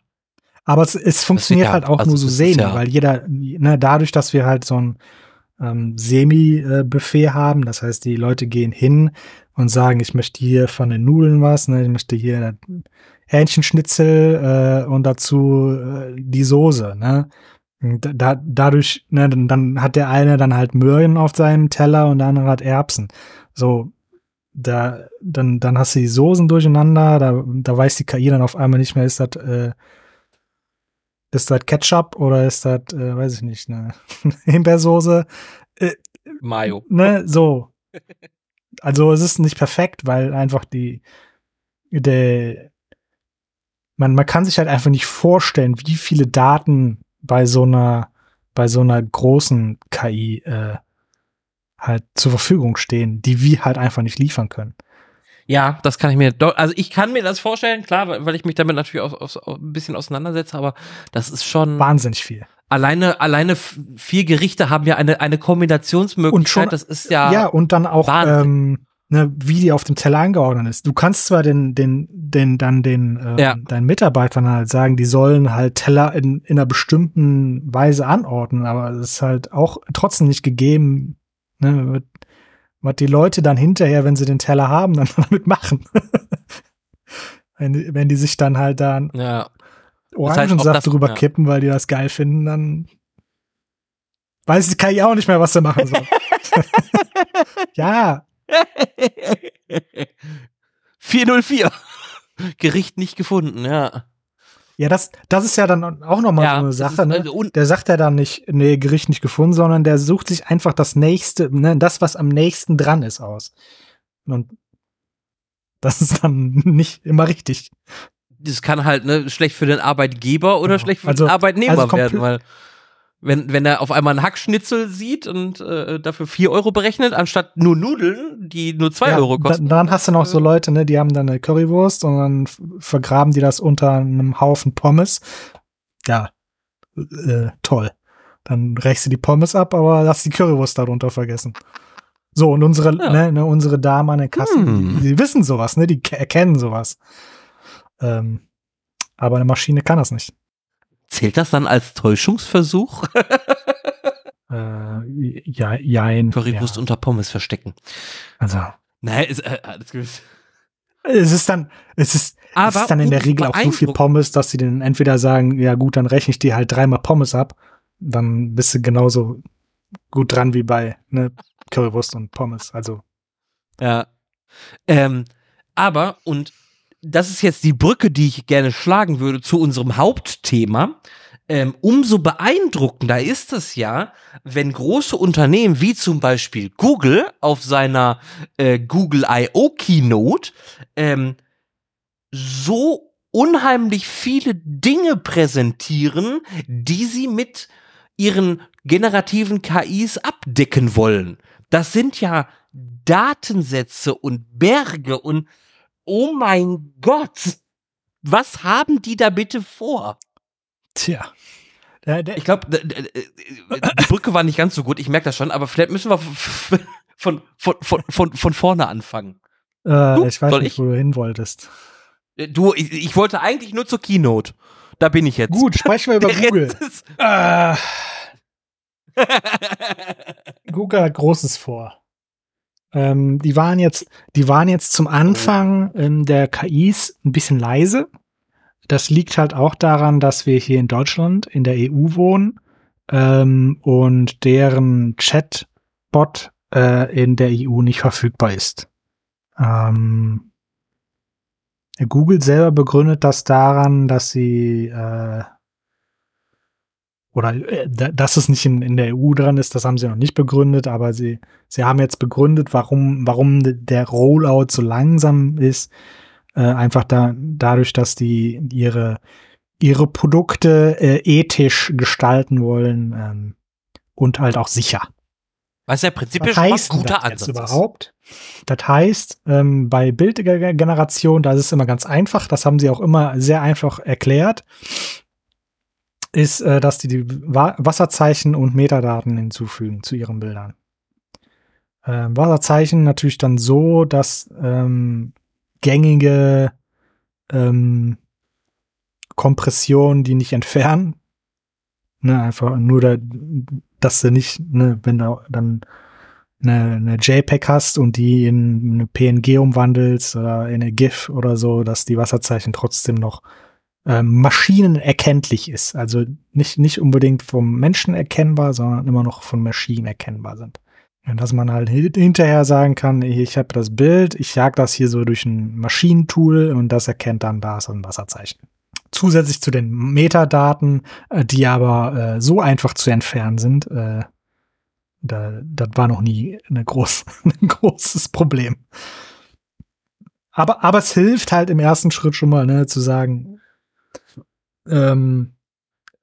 Aber es, es funktioniert halt auch also nur so sehen, ja weil jeder, ne, dadurch, dass wir halt so ein ähm, Semi-Buffet haben, das heißt, die Leute gehen hin und sagen, ich möchte hier von den Nudeln was, ne, ich möchte hier Hähnchenschnitzel äh, und dazu äh, die Soße, ne. Da, dadurch, ne, dann, dann hat der eine dann halt Möhren auf seinem Teller und der andere hat Erbsen. So, da, dann, dann hast du die Soßen durcheinander, da, da weiß die KI dann auf einmal nicht mehr, ist das, äh, ist das Ketchup oder ist das, äh, weiß ich nicht, ne, Himbeersoße? Äh, Mayo. Ne, so. Also es ist nicht perfekt, weil einfach die, der, man, man kann sich halt einfach nicht vorstellen, wie viele Daten bei so einer, bei so einer großen KI äh, halt zur Verfügung stehen, die wir halt einfach nicht liefern können. Ja, das kann ich mir, also ich kann mir das vorstellen, klar, weil ich mich damit natürlich auch, auch, ein bisschen auseinandersetze, aber das ist schon wahnsinnig viel. Alleine, alleine vier Gerichte haben ja eine, eine Kombinationsmöglichkeit, und schon, das ist ja. Ja, und dann auch, ähm, ne, wie die auf dem Teller angeordnet ist. Du kannst zwar den, den, den, dann den, ähm, ja. deinen Mitarbeitern halt sagen, die sollen halt Teller in, in einer bestimmten Weise anordnen, aber es ist halt auch trotzdem nicht gegeben, ne, was die Leute dann hinterher, wenn sie den Teller haben, dann damit machen. wenn, wenn die sich dann halt dann ja. Orangensaft das heißt, drüber ja. kippen, weil die das geil finden, dann weiß ich, kann ich auch nicht mehr, was sie machen sollen. ja, 404. Gericht nicht gefunden, ja. Ja, das, das ist ja dann auch nochmal ja, so eine Sache. Ne? Also der sagt ja dann nicht, nee, Gericht nicht gefunden, sondern der sucht sich einfach das nächste, ne, das, was am nächsten dran ist, aus. Und das ist dann nicht immer richtig. Das kann halt ne, schlecht für den Arbeitgeber oder genau. schlecht für also, den Arbeitnehmer also werden, weil wenn, wenn er auf einmal einen Hackschnitzel sieht und äh, dafür vier Euro berechnet, anstatt nur Nudeln, die nur zwei ja, Euro kosten. Dann hast du noch so Leute, ne, die haben dann eine Currywurst und dann vergraben die das unter einem Haufen Pommes. Ja, äh, toll. Dann rächst du die Pommes ab, aber lass die Currywurst darunter vergessen. So, und unsere, ja. ne, ne, unsere Damen an der Kasse, hm. die, die, wissen sowas, ne, die erkennen sowas. Ähm, aber eine Maschine kann das nicht. Zählt das dann als Täuschungsversuch? äh, ja, jein. Currywurst ja. unter Pommes verstecken. Also. Nein, ist, äh, alles gut. Es ist dann, es ist, es ist dann in der Regel auch so viel Pommes, dass sie dann entweder sagen, ja gut, dann rechne ich dir halt dreimal Pommes ab, dann bist du genauso gut dran wie bei ne, Currywurst und Pommes. Also. Ja. Ähm, aber, und das ist jetzt die Brücke, die ich gerne schlagen würde zu unserem Hauptthema. Ähm, umso beeindruckender ist es ja, wenn große Unternehmen wie zum Beispiel Google auf seiner äh, Google I.O. Keynote ähm, so unheimlich viele Dinge präsentieren, die sie mit ihren generativen KIs abdecken wollen. Das sind ja Datensätze und Berge und oh mein Gott, was haben die da bitte vor? Tja. ich glaube, die Brücke war nicht ganz so gut, ich merke das schon, aber vielleicht müssen wir von, von, von, von, von vorne anfangen. Äh, du, ich weiß nicht, ich? wo du hin wolltest. Äh, du, ich, ich, wollte eigentlich nur zur Keynote. Da bin ich jetzt. Gut, sprechen wir über Google. Äh. Google hat Großes vor. Ähm, die waren jetzt, die waren jetzt zum Anfang ähm, der KIs ein bisschen leise. Das liegt halt auch daran, dass wir hier in Deutschland in der EU wohnen ähm, und deren Chatbot äh, in der EU nicht verfügbar ist. Ähm, Google selber begründet das daran, dass sie äh, oder äh, dass es nicht in, in der EU dran ist, das haben sie noch nicht begründet, aber sie, sie haben jetzt begründet, warum, warum der Rollout so langsam ist. Äh, einfach da, dadurch, dass die ihre, ihre Produkte äh, ethisch gestalten wollen ähm, und halt auch sicher. Was ja prinzipiell schon ein guter Ansatz überhaupt? Das heißt, ähm, bei Bildgeneration, da ist es immer ganz einfach, das haben sie auch immer sehr einfach erklärt ist, äh, dass die, die Wasserzeichen und Metadaten hinzufügen zu ihren Bildern. Ähm, Wasserzeichen natürlich dann so, dass ähm, gängige ähm, Kompressionen die nicht entfernen. Ne, einfach nur, da, dass du nicht, ne, wenn du dann eine, eine JPEG hast und die in eine PNG umwandelst oder in eine GIF oder so, dass die Wasserzeichen trotzdem noch äh, maschinenerkenntlich ist. Also nicht, nicht unbedingt vom Menschen erkennbar, sondern immer noch von Maschinen erkennbar sind. Und dass man halt hinterher sagen kann, ich habe das Bild, ich jag das hier so durch ein Maschinentool und das erkennt dann da so ein Wasserzeichen. Zusätzlich zu den Metadaten, äh, die aber äh, so einfach zu entfernen sind, äh, da, das war noch nie eine groß, ein großes Problem. Aber, aber es hilft halt im ersten Schritt schon mal, ne, zu sagen, ähm,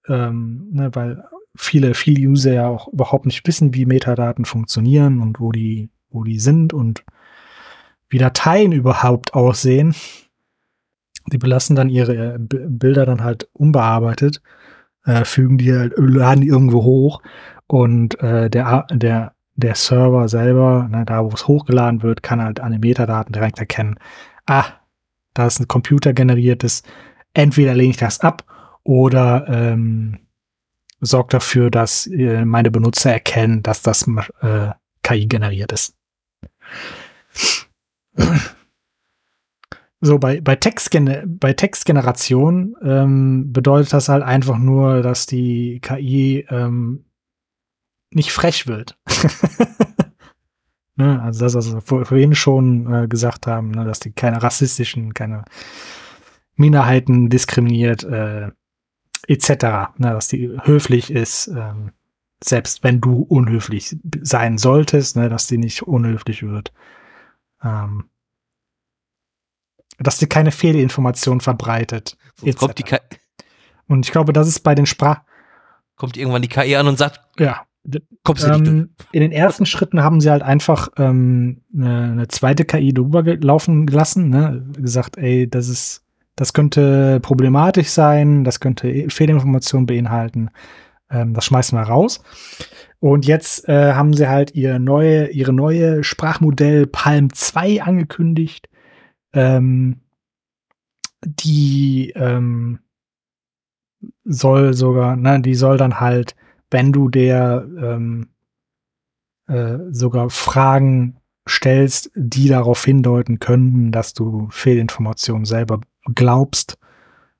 ähm, ne, weil viele, viele User ja auch überhaupt nicht wissen, wie Metadaten funktionieren und wo die, wo die sind und wie Dateien überhaupt aussehen. Die belassen dann ihre Bilder dann halt unbearbeitet, äh, fügen die halt, laden die irgendwo hoch und äh, der, der, der Server selber, ne, da wo es hochgeladen wird, kann halt an den Metadaten direkt erkennen, ah, da ist ein computergeneriertes, entweder lehne ich das ab oder ähm, sorgt dafür, dass äh, meine Benutzer erkennen, dass das äh, KI generiert ist. So, bei, bei, Textgen bei Textgeneration ähm, bedeutet das halt einfach nur, dass die KI ähm, nicht frech wird. ne? Also das, was wir vorhin schon äh, gesagt haben, ne? dass die keine rassistischen, keine Minderheiten diskriminiert, äh, etc. Ne? Dass die höflich ist, ähm, selbst wenn du unhöflich sein solltest, ne? dass die nicht unhöflich wird. Ähm, dass die keine Fehlinformation verbreitet. Kommt die und ich glaube, das ist bei den Sprach. Kommt irgendwann die KI an und sagt, ja. Kommst du nicht ähm, in den ersten Schritten haben sie halt einfach ähm, eine, eine zweite KI drüber laufen gelassen, ne? gesagt, ey, das ist, das könnte problematisch sein, das könnte Fehlinformationen beinhalten, ähm, das schmeißen wir raus. Und jetzt äh, haben sie halt ihr neue, ihre neue Sprachmodell Palm 2 angekündigt, ähm, die ähm, soll sogar, ne, die soll dann halt, wenn du der ähm, äh, sogar Fragen stellst, die darauf hindeuten könnten, dass du Fehlinformationen selber glaubst,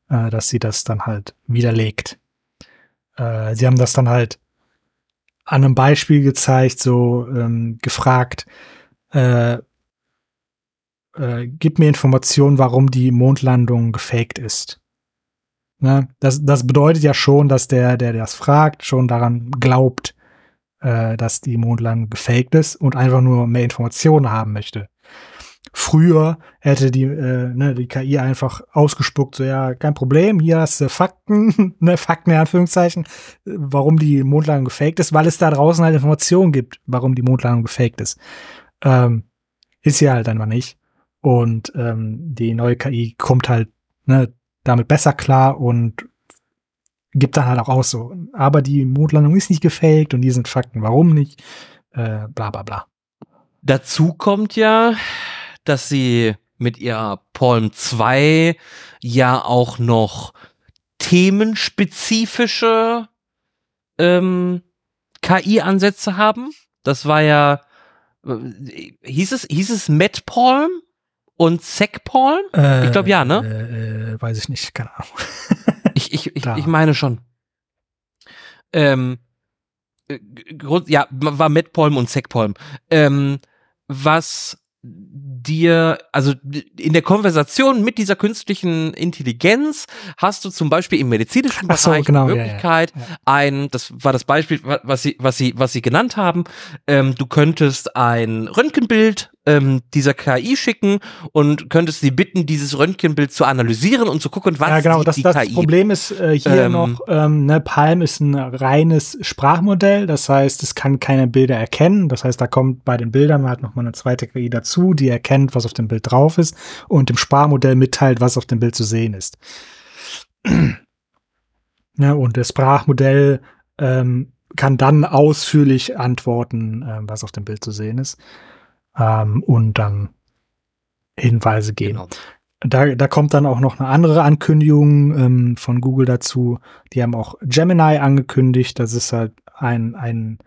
äh, dass sie das dann halt widerlegt. Äh, sie haben das dann halt an einem Beispiel gezeigt, so ähm, gefragt, äh, äh, gib mir Informationen, warum die Mondlandung gefaked ist. Ne? Das, das bedeutet ja schon, dass der, der das fragt, schon daran glaubt, äh, dass die Mondlandung gefaked ist und einfach nur mehr Informationen haben möchte. Früher hätte die, äh, ne, die KI einfach ausgespuckt, so ja, kein Problem, hier hast du Fakten, ne, Fakten in Anführungszeichen, warum die Mondlandung gefaked ist, weil es da draußen halt Informationen gibt, warum die Mondlandung gefaked ist. Ähm, ist ja halt einfach nicht. Und ähm, die neue KI kommt halt ne, damit besser klar und gibt dann halt auch aus so. Aber die Mondlandung ist nicht gefaked und die sind Fakten. Warum nicht? Äh, bla bla bla. Dazu kommt ja, dass sie mit ihrer Palm 2 ja auch noch themenspezifische ähm, KI-Ansätze haben. Das war ja, äh, hieß es, hieß es Matt Palm? und Paul? Äh, ich glaube ja, ne? Äh, äh, weiß ich nicht, keine Ahnung. ich, ich, ich, ich meine schon. Ähm, äh, ja, war Matt Palm und Zack Palm. Ähm, was dir, also in der Konversation mit dieser künstlichen Intelligenz hast du zum Beispiel im medizinischen Bereich so, genau, die Möglichkeit, ja, ja. ein, das war das Beispiel, was sie, was sie, was sie genannt haben, ähm, du könntest ein Röntgenbild ähm, dieser KI schicken und könntest sie bitten, dieses Röntgenbild zu analysieren und zu gucken, was ja, genau, das, die das KI. Problem ist äh, hier ähm, noch, ähm, ne, Palm ist ein reines Sprachmodell, das heißt, es kann keine Bilder erkennen, das heißt, da kommt bei den Bildern halt noch mal eine zweite KI dazu, die erkennt, was auf dem Bild drauf ist und dem Sprachmodell mitteilt, was auf dem Bild zu sehen ist. ja, und das Sprachmodell ähm, kann dann ausführlich antworten, äh, was auf dem Bild zu sehen ist ähm, und dann Hinweise geben. Genau. Da, da kommt dann auch noch eine andere Ankündigung ähm, von Google dazu. Die haben auch Gemini angekündigt. Das ist halt ein, ein,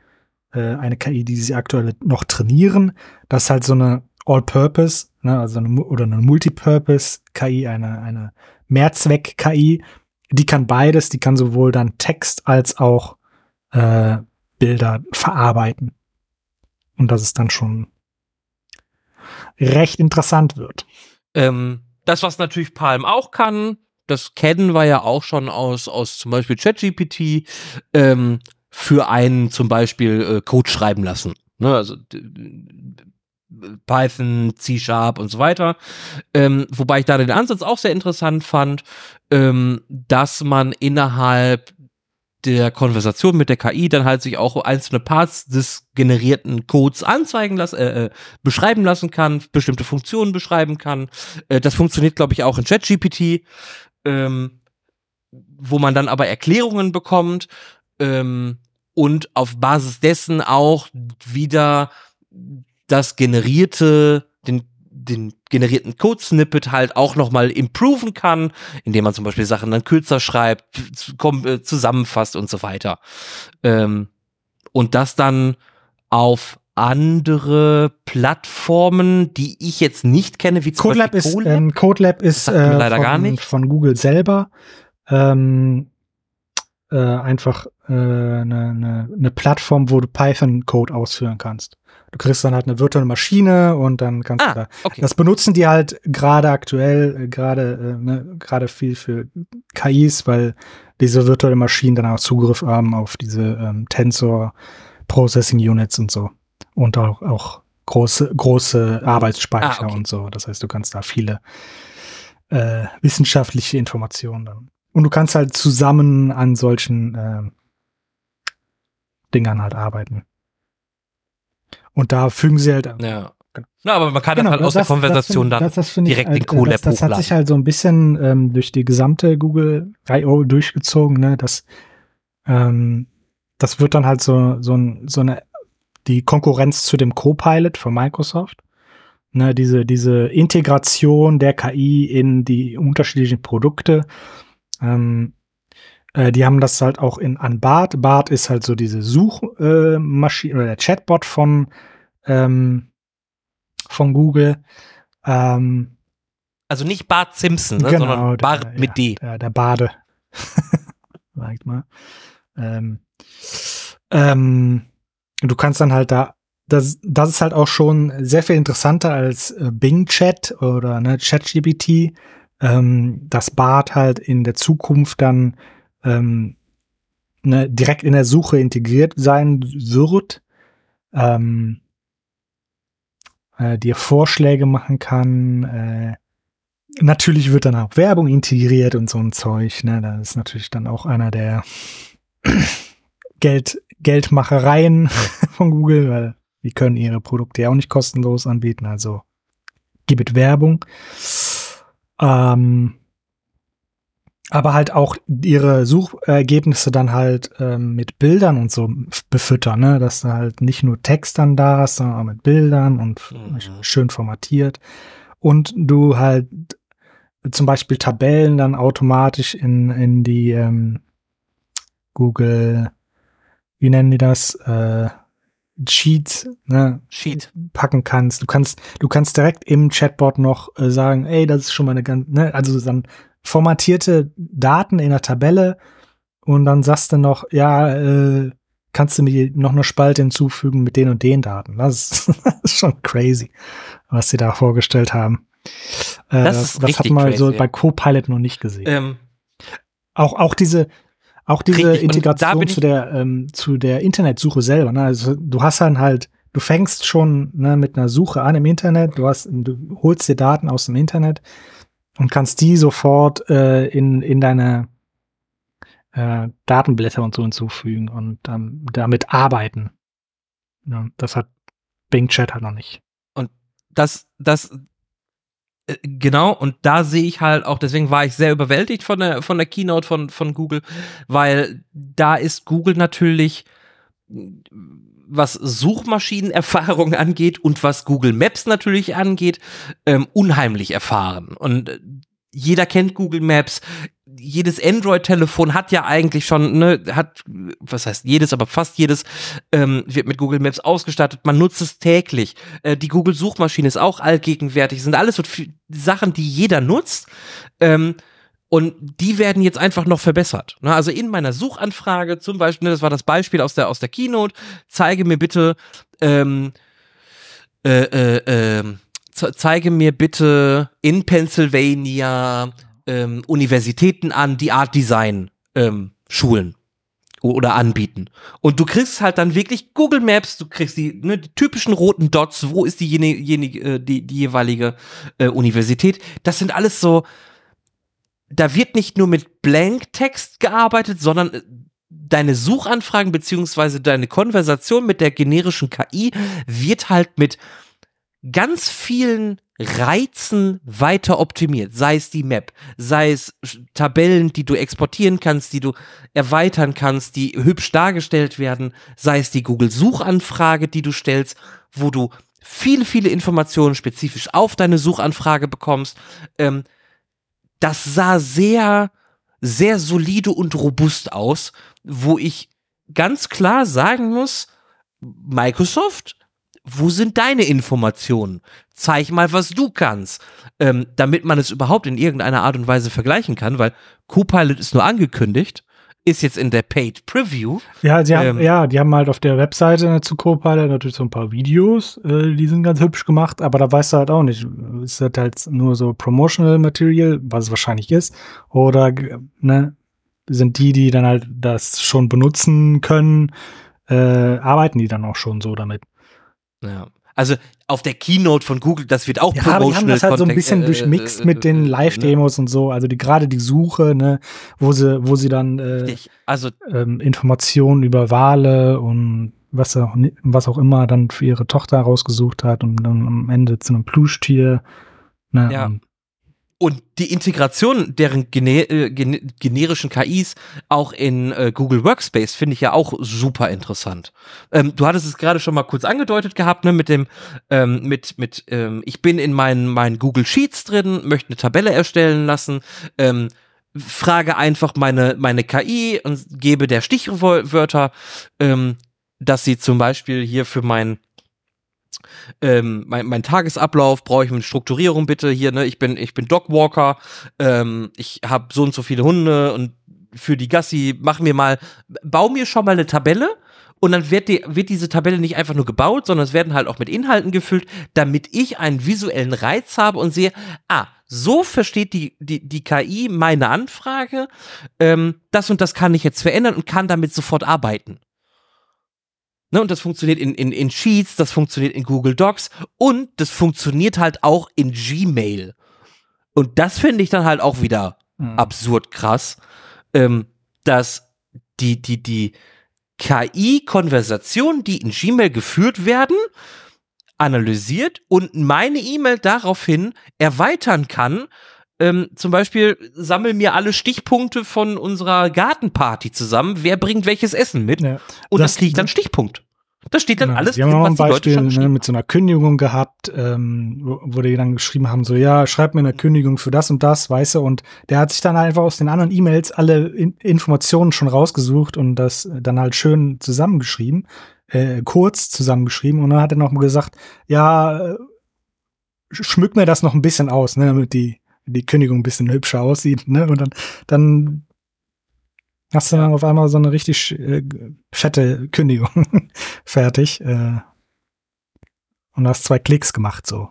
äh, eine KI, die sie aktuell noch trainieren. Das ist halt so eine All-Purpose, ne, also eine, oder eine Multipurpose-KI, eine, eine Mehrzweck-KI. Die kann beides. Die kann sowohl dann Text als auch äh, Bilder verarbeiten. Und das ist dann schon recht interessant wird. Ähm, das, was natürlich Palm auch kann, das kennen wir ja auch schon aus, aus zum Beispiel ChatGPT, ähm, für einen zum Beispiel äh, Code schreiben lassen. Ne? Also Python, C-Sharp und so weiter. Ähm, wobei ich da den Ansatz auch sehr interessant fand, ähm, dass man innerhalb der Konversation mit der KI dann halt sich auch einzelne Parts des generierten Codes anzeigen lassen, äh, äh, beschreiben lassen kann, bestimmte Funktionen beschreiben kann. Äh, das funktioniert, glaube ich, auch in ChatGPT, ähm, wo man dann aber Erklärungen bekommt ähm, und auf Basis dessen auch wieder das generierte, den generierten Code-Snippet halt auch nochmal improven kann, indem man zum Beispiel Sachen dann kürzer schreibt, äh, zusammenfasst und so weiter. Ähm, und das dann auf andere Plattformen, die ich jetzt nicht kenne, wie zum Codelab Beispiel ist, Colab. Ähm, Codelab ist äh, leider von, gar nicht. von Google selber ähm, äh, einfach eine äh, ne, ne, ne Plattform, wo du Python-Code ausführen kannst. Du kriegst dann halt eine virtuelle Maschine und dann kannst ah, du da. Okay. Das benutzen die halt gerade aktuell, äh, gerade äh, ne, gerade viel für KIs, weil diese virtuelle Maschinen dann auch Zugriff haben auf diese ähm, Tensor Processing Units und so. Und auch, auch große, große Arbeitsspeicher ah, okay. und so. Das heißt, du kannst da viele äh, wissenschaftliche Informationen dann. Und du kannst halt zusammen an solchen äh, Dingern halt arbeiten. Und da fügen sie halt. Ja. Genau. Na, aber man kann genau, das halt aus das, der Konversation das, das, dann direkt halt, den Colab das, das hat sich halt so ein bisschen ähm, durch die gesamte Google I.O. durchgezogen, ne? Das, ähm, das wird dann halt so, so, ein, so eine, die Konkurrenz zu dem Copilot von Microsoft. Ne, diese, diese Integration der KI in die unterschiedlichen Produkte. Ähm, äh, die haben das halt auch in an Bart. Bart ist halt so diese Suchmaschine äh, oder der Chatbot von ähm, von Google. Ähm, also nicht Bart Simpson, ne, genau, sondern Bart der, mit D. Der, der Bade. Sag mal. Ähm, ähm, du kannst dann halt da, das, das ist halt auch schon sehr viel interessanter als äh, Bing Chat oder ne, ChatGPT, ähm, dass Bart halt in der Zukunft dann ähm, ne, direkt in der Suche integriert sein wird, ähm, äh, dir Vorschläge machen kann. Äh, natürlich wird dann auch Werbung integriert und so ein Zeug. Ne? Das ist natürlich dann auch einer der Geld, Geldmachereien von Google, weil die können ihre Produkte ja auch nicht kostenlos anbieten. Also gibt Werbung. Ähm, aber halt auch ihre Suchergebnisse dann halt ähm, mit Bildern und so befüttern, ne? Dass du halt nicht nur Text dann da hast, sondern auch mit Bildern und mhm. schön formatiert. Und du halt zum Beispiel Tabellen dann automatisch in, in die ähm, Google, wie nennen die das? Äh, Sheets, ne, Sheet packen kannst. Du kannst, du kannst direkt im Chatbot noch äh, sagen, ey, das ist schon mal eine ganz, ne, also dann formatierte Daten in der Tabelle und dann sagst du noch, ja, äh, kannst du mir noch eine Spalte hinzufügen mit den und den Daten. Das ist, das ist schon crazy, was sie da vorgestellt haben. Äh, das, das hat man crazy, so bei Copilot noch nicht gesehen. Ähm, auch, auch diese, auch diese richtig, Integration zu der, ähm, zu der Internetsuche selber. Ne? Also du hast dann halt, du fängst schon ne, mit einer Suche an im Internet, du hast, du holst dir Daten aus dem Internet und kannst die sofort äh, in, in deine äh, Datenblätter und so hinzufügen und ähm, damit arbeiten. Ja, das hat Bing Chat halt noch nicht. Und das, das, äh, genau, und da sehe ich halt auch, deswegen war ich sehr überwältigt von der, von der Keynote von, von Google, weil da ist Google natürlich was Suchmaschinenerfahrung angeht und was Google Maps natürlich angeht, ähm, unheimlich erfahren. Und äh, jeder kennt Google Maps. Jedes Android-Telefon hat ja eigentlich schon, ne, hat, was heißt jedes, aber fast jedes ähm, wird mit Google Maps ausgestattet. Man nutzt es täglich. Äh, die Google-Suchmaschine ist auch allgegenwärtig. Sind alles so Sachen, die jeder nutzt. Ähm, und die werden jetzt einfach noch verbessert. Also in meiner Suchanfrage zum Beispiel, ne, das war das Beispiel aus der, aus der Keynote, zeige mir bitte, ähm, äh, äh, äh, zeige mir bitte in Pennsylvania ähm, Universitäten an, die Art Design ähm, schulen oder anbieten. Und du kriegst halt dann wirklich Google Maps, du kriegst die, ne, die typischen roten Dots, wo ist die, jene, jene, äh, die, die jeweilige äh, Universität. Das sind alles so, da wird nicht nur mit Blank-Text gearbeitet, sondern äh, deine Suchanfragen beziehungsweise deine Konversation mit der generischen KI wird halt mit ganz vielen Reizen weiter optimiert. Sei es die Map, sei es Tabellen, die du exportieren kannst, die du erweitern kannst, die hübsch dargestellt werden, sei es die Google-Suchanfrage, die du stellst, wo du viele, viele Informationen spezifisch auf deine Suchanfrage bekommst. Ähm, das sah sehr, sehr solide und robust aus, wo ich ganz klar sagen muss, Microsoft wo sind deine Informationen? Zeig mal, was du kannst, ähm, damit man es überhaupt in irgendeiner Art und Weise vergleichen kann, weil Copilot ist nur angekündigt, ist jetzt in der Paid Preview. Ja, die haben, ähm, ja, die haben halt auf der Webseite zu Copilot natürlich so ein paar Videos, äh, die sind ganz hübsch gemacht, aber da weißt du halt auch nicht, ist das halt nur so Promotional Material, was es wahrscheinlich ist, oder ne, sind die, die dann halt das schon benutzen können, äh, arbeiten die dann auch schon so damit. Ja. Also auf der Keynote von Google, das wird auch ja, aber die haben das halt so ein bisschen äh, durchmixt äh, mit den äh, Live-Demos ne? und so, also die gerade die Suche, ne, wo sie, wo sie dann äh, also ähm, Informationen über Wale und was auch, was auch immer dann für ihre Tochter rausgesucht hat und dann am Ende zu einem Plüschtier. Ne, ja. Und die Integration deren gener äh, generischen KIs auch in äh, Google Workspace finde ich ja auch super interessant. Ähm, du hattest es gerade schon mal kurz angedeutet gehabt, ne, mit dem, ähm, mit, mit, ähm, ich bin in meinen, meinen Google Sheets drin, möchte eine Tabelle erstellen lassen, ähm, frage einfach meine, meine KI und gebe der Stichwörter, ähm, dass sie zum Beispiel hier für mein ähm, mein, mein Tagesablauf, brauche ich eine Strukturierung bitte hier, ne? Ich bin, ich bin Dogwalker, ähm, ich habe so und so viele Hunde und für die Gassi, mach mir mal, bau mir schon mal eine Tabelle und dann wird, die, wird diese Tabelle nicht einfach nur gebaut, sondern es werden halt auch mit Inhalten gefüllt, damit ich einen visuellen Reiz habe und sehe, ah, so versteht die, die, die KI meine Anfrage, ähm, das und das kann ich jetzt verändern und kann damit sofort arbeiten. Ne, und das funktioniert in, in, in Sheets, das funktioniert in Google Docs und das funktioniert halt auch in Gmail. Und das finde ich dann halt auch wieder mhm. absurd krass, ähm, dass die, die, die KI-Konversationen, die in Gmail geführt werden, analysiert und meine E-Mail daraufhin erweitern kann. Ähm, zum Beispiel sammel mir alle Stichpunkte von unserer Gartenparty zusammen. Wer bringt welches Essen mit? Ja. Und das, das kriege ich dann Stichpunkt. Das steht dann genau. alles. Wir haben auch ein Beispiel ne, mit so einer Kündigung gehabt, ähm, wo, wo die dann geschrieben haben, so ja, schreib mir eine Kündigung für das und das, weißt du, und der hat sich dann einfach aus den anderen E-Mails alle in Informationen schon rausgesucht und das dann halt schön zusammengeschrieben, äh, kurz zusammengeschrieben und dann hat er noch mal gesagt, ja, schmück mir das noch ein bisschen aus, ne, damit die die Kündigung ein bisschen hübscher aussieht, ne? Und dann, dann hast du dann auf einmal so eine richtig äh, fette Kündigung fertig. Äh, und hast zwei Klicks gemacht, so.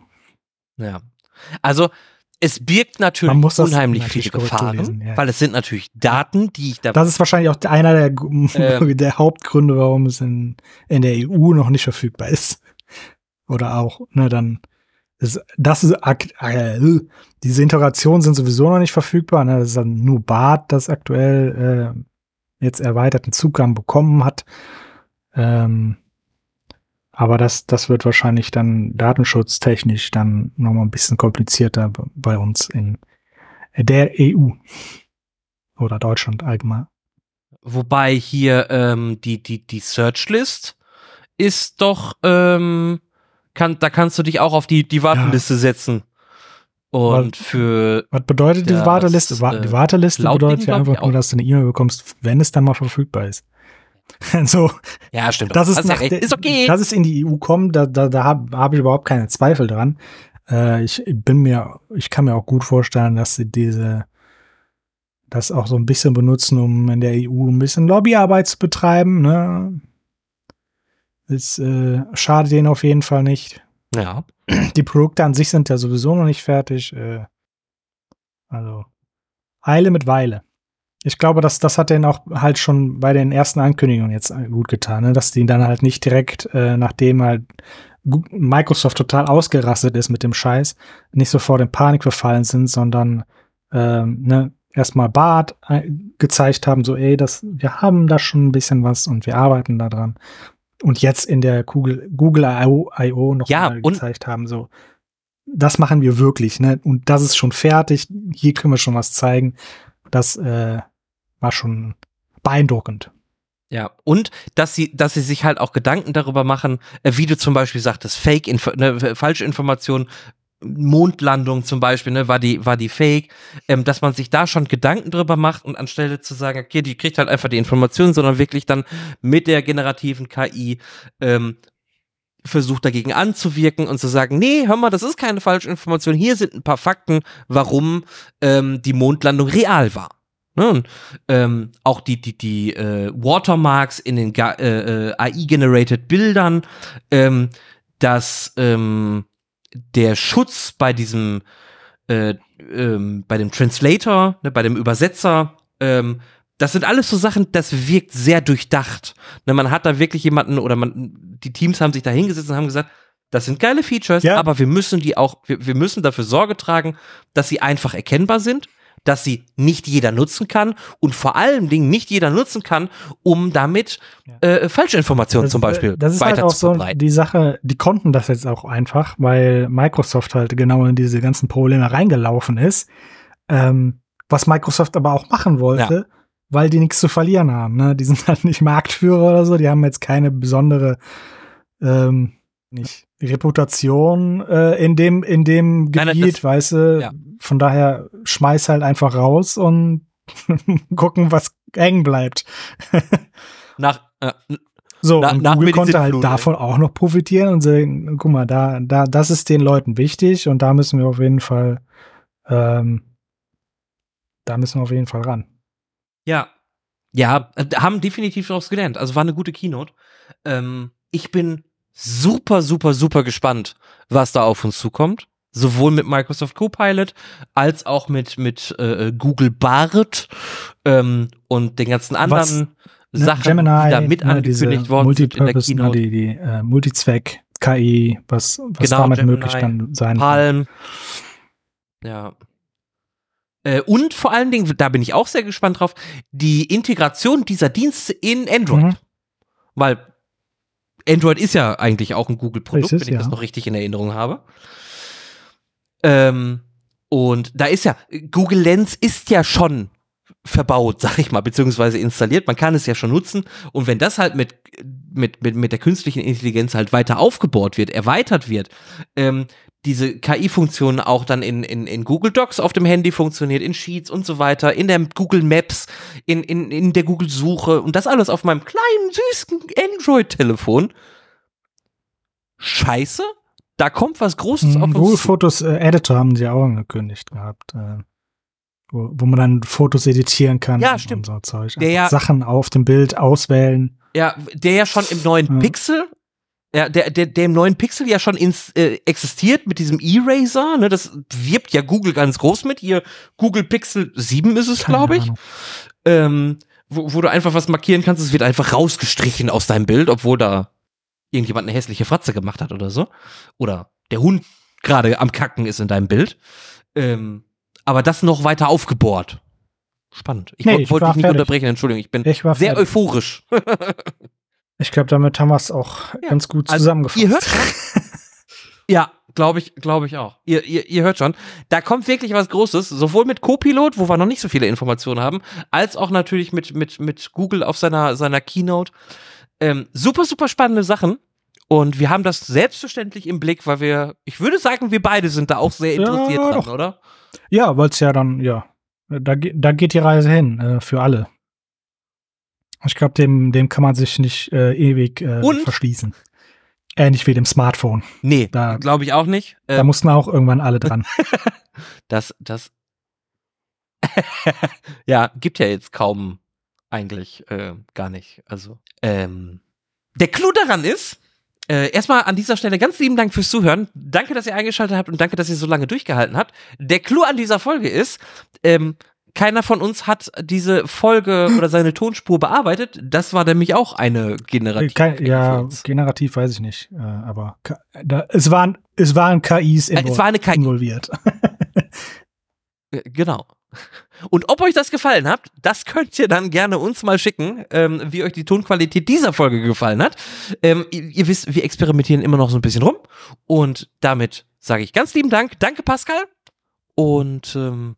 Ja. Also, es birgt natürlich unheimlich natürlich viele Gefahren, lesen, ja. weil es sind natürlich Daten, die ich da. Das ist wahrscheinlich auch einer der, ähm, der Hauptgründe, warum es in, in der EU noch nicht verfügbar ist. Oder auch, ne, dann das, ist äh, diese Integrationen sind sowieso noch nicht verfügbar. Ne? Das ist dann nur Bart, das aktuell äh, jetzt erweiterten Zugang bekommen hat. Ähm, aber das, das wird wahrscheinlich dann datenschutztechnisch dann nochmal ein bisschen komplizierter bei uns in der EU oder Deutschland allgemein. Wobei hier ähm, die, die, die Searchlist ist doch ähm, kann, da kannst du dich auch auf die, die Warteliste ja. setzen. Und was, für. Was bedeutet das, die Warteliste? Äh, die Warteliste bedeutet ja einfach nur, dass du eine E-Mail bekommst, wenn es dann mal verfügbar ist. so. Ja, stimmt. Das ist, nach, ist okay. Dass es in die EU kommt, da, da, da habe hab ich überhaupt keine Zweifel dran. Äh, ich bin mir, ich kann mir auch gut vorstellen, dass sie diese, das auch so ein bisschen benutzen, um in der EU ein bisschen Lobbyarbeit zu betreiben, ne? Es äh, schadet denen auf jeden Fall nicht. Ja. Die Produkte an sich sind ja sowieso noch nicht fertig. Äh, also Eile mit Weile. Ich glaube, dass das hat denen auch halt schon bei den ersten Ankündigungen jetzt gut getan, ne? dass die dann halt nicht direkt, äh, nachdem halt Microsoft total ausgerastet ist mit dem Scheiß, nicht sofort in Panik verfallen sind, sondern ähm, ne, erstmal Bart äh, gezeigt haben, so, ey, das, wir haben da schon ein bisschen was und wir arbeiten da dran. Und jetzt in der Google, Google I.O. noch ja, mal gezeigt haben, so, das machen wir wirklich, ne? Und das ist schon fertig, hier können wir schon was zeigen. Das äh, war schon beeindruckend. Ja, und dass sie, dass sie sich halt auch Gedanken darüber machen, äh, wie du zum Beispiel sagtest, Fake, ne, falsche Informationen, Mondlandung zum Beispiel, ne, war die, war die Fake, ähm, dass man sich da schon Gedanken drüber macht und anstelle zu sagen, okay, die kriegt halt einfach die Informationen, sondern wirklich dann mit der generativen KI ähm, versucht dagegen anzuwirken und zu sagen, nee, hör mal, das ist keine falsche Information, hier sind ein paar Fakten, warum ähm, die Mondlandung real war. Ne? Und, ähm, auch die, die, die äh, Watermarks in den äh, äh AI-generated Bildern, ähm, dass ähm, der Schutz bei diesem, äh, ähm, bei dem Translator, ne, bei dem Übersetzer, ähm, das sind alles so Sachen, das wirkt sehr durchdacht. Ne, man hat da wirklich jemanden oder man, die Teams haben sich da hingesetzt und haben gesagt, das sind geile Features, ja. aber wir müssen die auch, wir, wir müssen dafür Sorge tragen, dass sie einfach erkennbar sind dass sie nicht jeder nutzen kann und vor allen Dingen nicht jeder nutzen kann, um damit äh, Falschinformationen das, zum Beispiel das ist weiter halt auch so die Sache, die konnten das jetzt auch einfach, weil Microsoft halt genau in diese ganzen Probleme reingelaufen ist. Ähm, was Microsoft aber auch machen wollte, ja. weil die nichts zu verlieren haben. Ne? Die sind halt nicht Marktführer oder so, die haben jetzt keine besondere ähm, nicht Reputation äh, in dem in dem Gebiet, nein, das, weißt du. Ja. Von daher schmeiß halt einfach raus und gucken, was hängen bleibt. nach äh, so na, und nach Google konnte halt davon auch noch profitieren und sagen, guck mal, da da das ist den Leuten wichtig und da müssen wir auf jeden Fall ähm, da müssen wir auf jeden Fall ran. Ja, ja, äh, haben definitiv daraus gelernt. Also war eine gute Keynote. Ähm, ich bin super, super, super gespannt, was da auf uns zukommt. Sowohl mit Microsoft Copilot als auch mit, mit äh, Google Bart ähm, und den ganzen anderen was, ne, Sachen, Gemini, die da mit ne, angekündigt worden sind in der ne, Keynote. Die, die äh, Multizweck KI, was, was genau, damit Gemini, möglich dann sein Palm. Kann. Ja. Äh, und vor allen Dingen, da bin ich auch sehr gespannt drauf, die Integration dieser Dienste in Android. Mhm. Weil Android ist ja eigentlich auch ein Google-Produkt, wenn ich ja. das noch richtig in Erinnerung habe. Ähm, und da ist ja, Google Lens ist ja schon verbaut, sag ich mal, beziehungsweise installiert. Man kann es ja schon nutzen. Und wenn das halt mit, mit, mit, mit der künstlichen Intelligenz halt weiter aufgebaut wird, erweitert wird, ähm, diese KI-Funktion auch dann in, in, in Google Docs auf dem Handy funktioniert, in Sheets und so weiter, in der Google Maps, in, in, in der Google Suche und das alles auf meinem kleinen, süßen Android-Telefon. Scheiße, da kommt was Großes auf uns Google Fotos äh, Editor haben sie auch angekündigt gehabt. Äh, wo, wo man dann Fotos editieren kann. Ja, stimmt. So Zeug. Der ja, Sachen auf dem Bild auswählen. Ja, der ja schon im neuen ja. Pixel ja, der, der, der im neuen Pixel ja schon ins, äh, existiert mit diesem Eraser, ne, das wirbt ja Google ganz groß mit. Hier, Google Pixel 7 ist es, glaube ich. Ähm, wo, wo du einfach was markieren kannst, es wird einfach rausgestrichen aus deinem Bild, obwohl da irgendjemand eine hässliche Fratze gemacht hat oder so. Oder der Hund gerade am Kacken ist in deinem Bild. Ähm, aber das noch weiter aufgebohrt. Spannend. Ich nee, wollte dich nicht fertig. unterbrechen, Entschuldigung, ich bin ich sehr fertig. euphorisch. Ich glaube, damit haben wir es auch ja. ganz gut also, zusammengefasst. Ihr hört schon? ja, glaube ich, glaube ich auch. Ihr, ihr, ihr hört schon, da kommt wirklich was Großes, sowohl mit Copilot, wo wir noch nicht so viele Informationen haben, als auch natürlich mit, mit, mit Google auf seiner, seiner Keynote. Ähm, super, super spannende Sachen. Und wir haben das selbstverständlich im Blick, weil wir, ich würde sagen, wir beide sind da auch sehr interessiert ja, dran, oder? Ja, weil es ja dann, ja, da, da geht die Reise hin, äh, für alle. Ich glaube, dem, dem kann man sich nicht äh, ewig äh, verschließen. Ähnlich wie dem Smartphone. Nee, glaube ich auch nicht. Da ähm, mussten auch irgendwann alle dran. das, das. ja, gibt ja jetzt kaum eigentlich äh, gar nicht. Also, ähm, der Clou daran ist, äh, erstmal an dieser Stelle ganz lieben Dank fürs Zuhören. Danke, dass ihr eingeschaltet habt und danke, dass ihr so lange durchgehalten habt. Der Clou an dieser Folge ist, ähm, keiner von uns hat diese Folge oder seine Tonspur bearbeitet. Das war nämlich auch eine generative. Kein, ja, generativ weiß ich nicht, äh, aber da, es waren es waren KIs involviert. Äh, es war eine KI. involviert. Äh, genau. Und ob euch das gefallen hat, das könnt ihr dann gerne uns mal schicken, ähm, wie euch die Tonqualität dieser Folge gefallen hat. Ähm, ihr, ihr, wisst, wir experimentieren immer noch so ein bisschen rum. Und damit sage ich ganz lieben Dank. Danke, Pascal. Und ähm,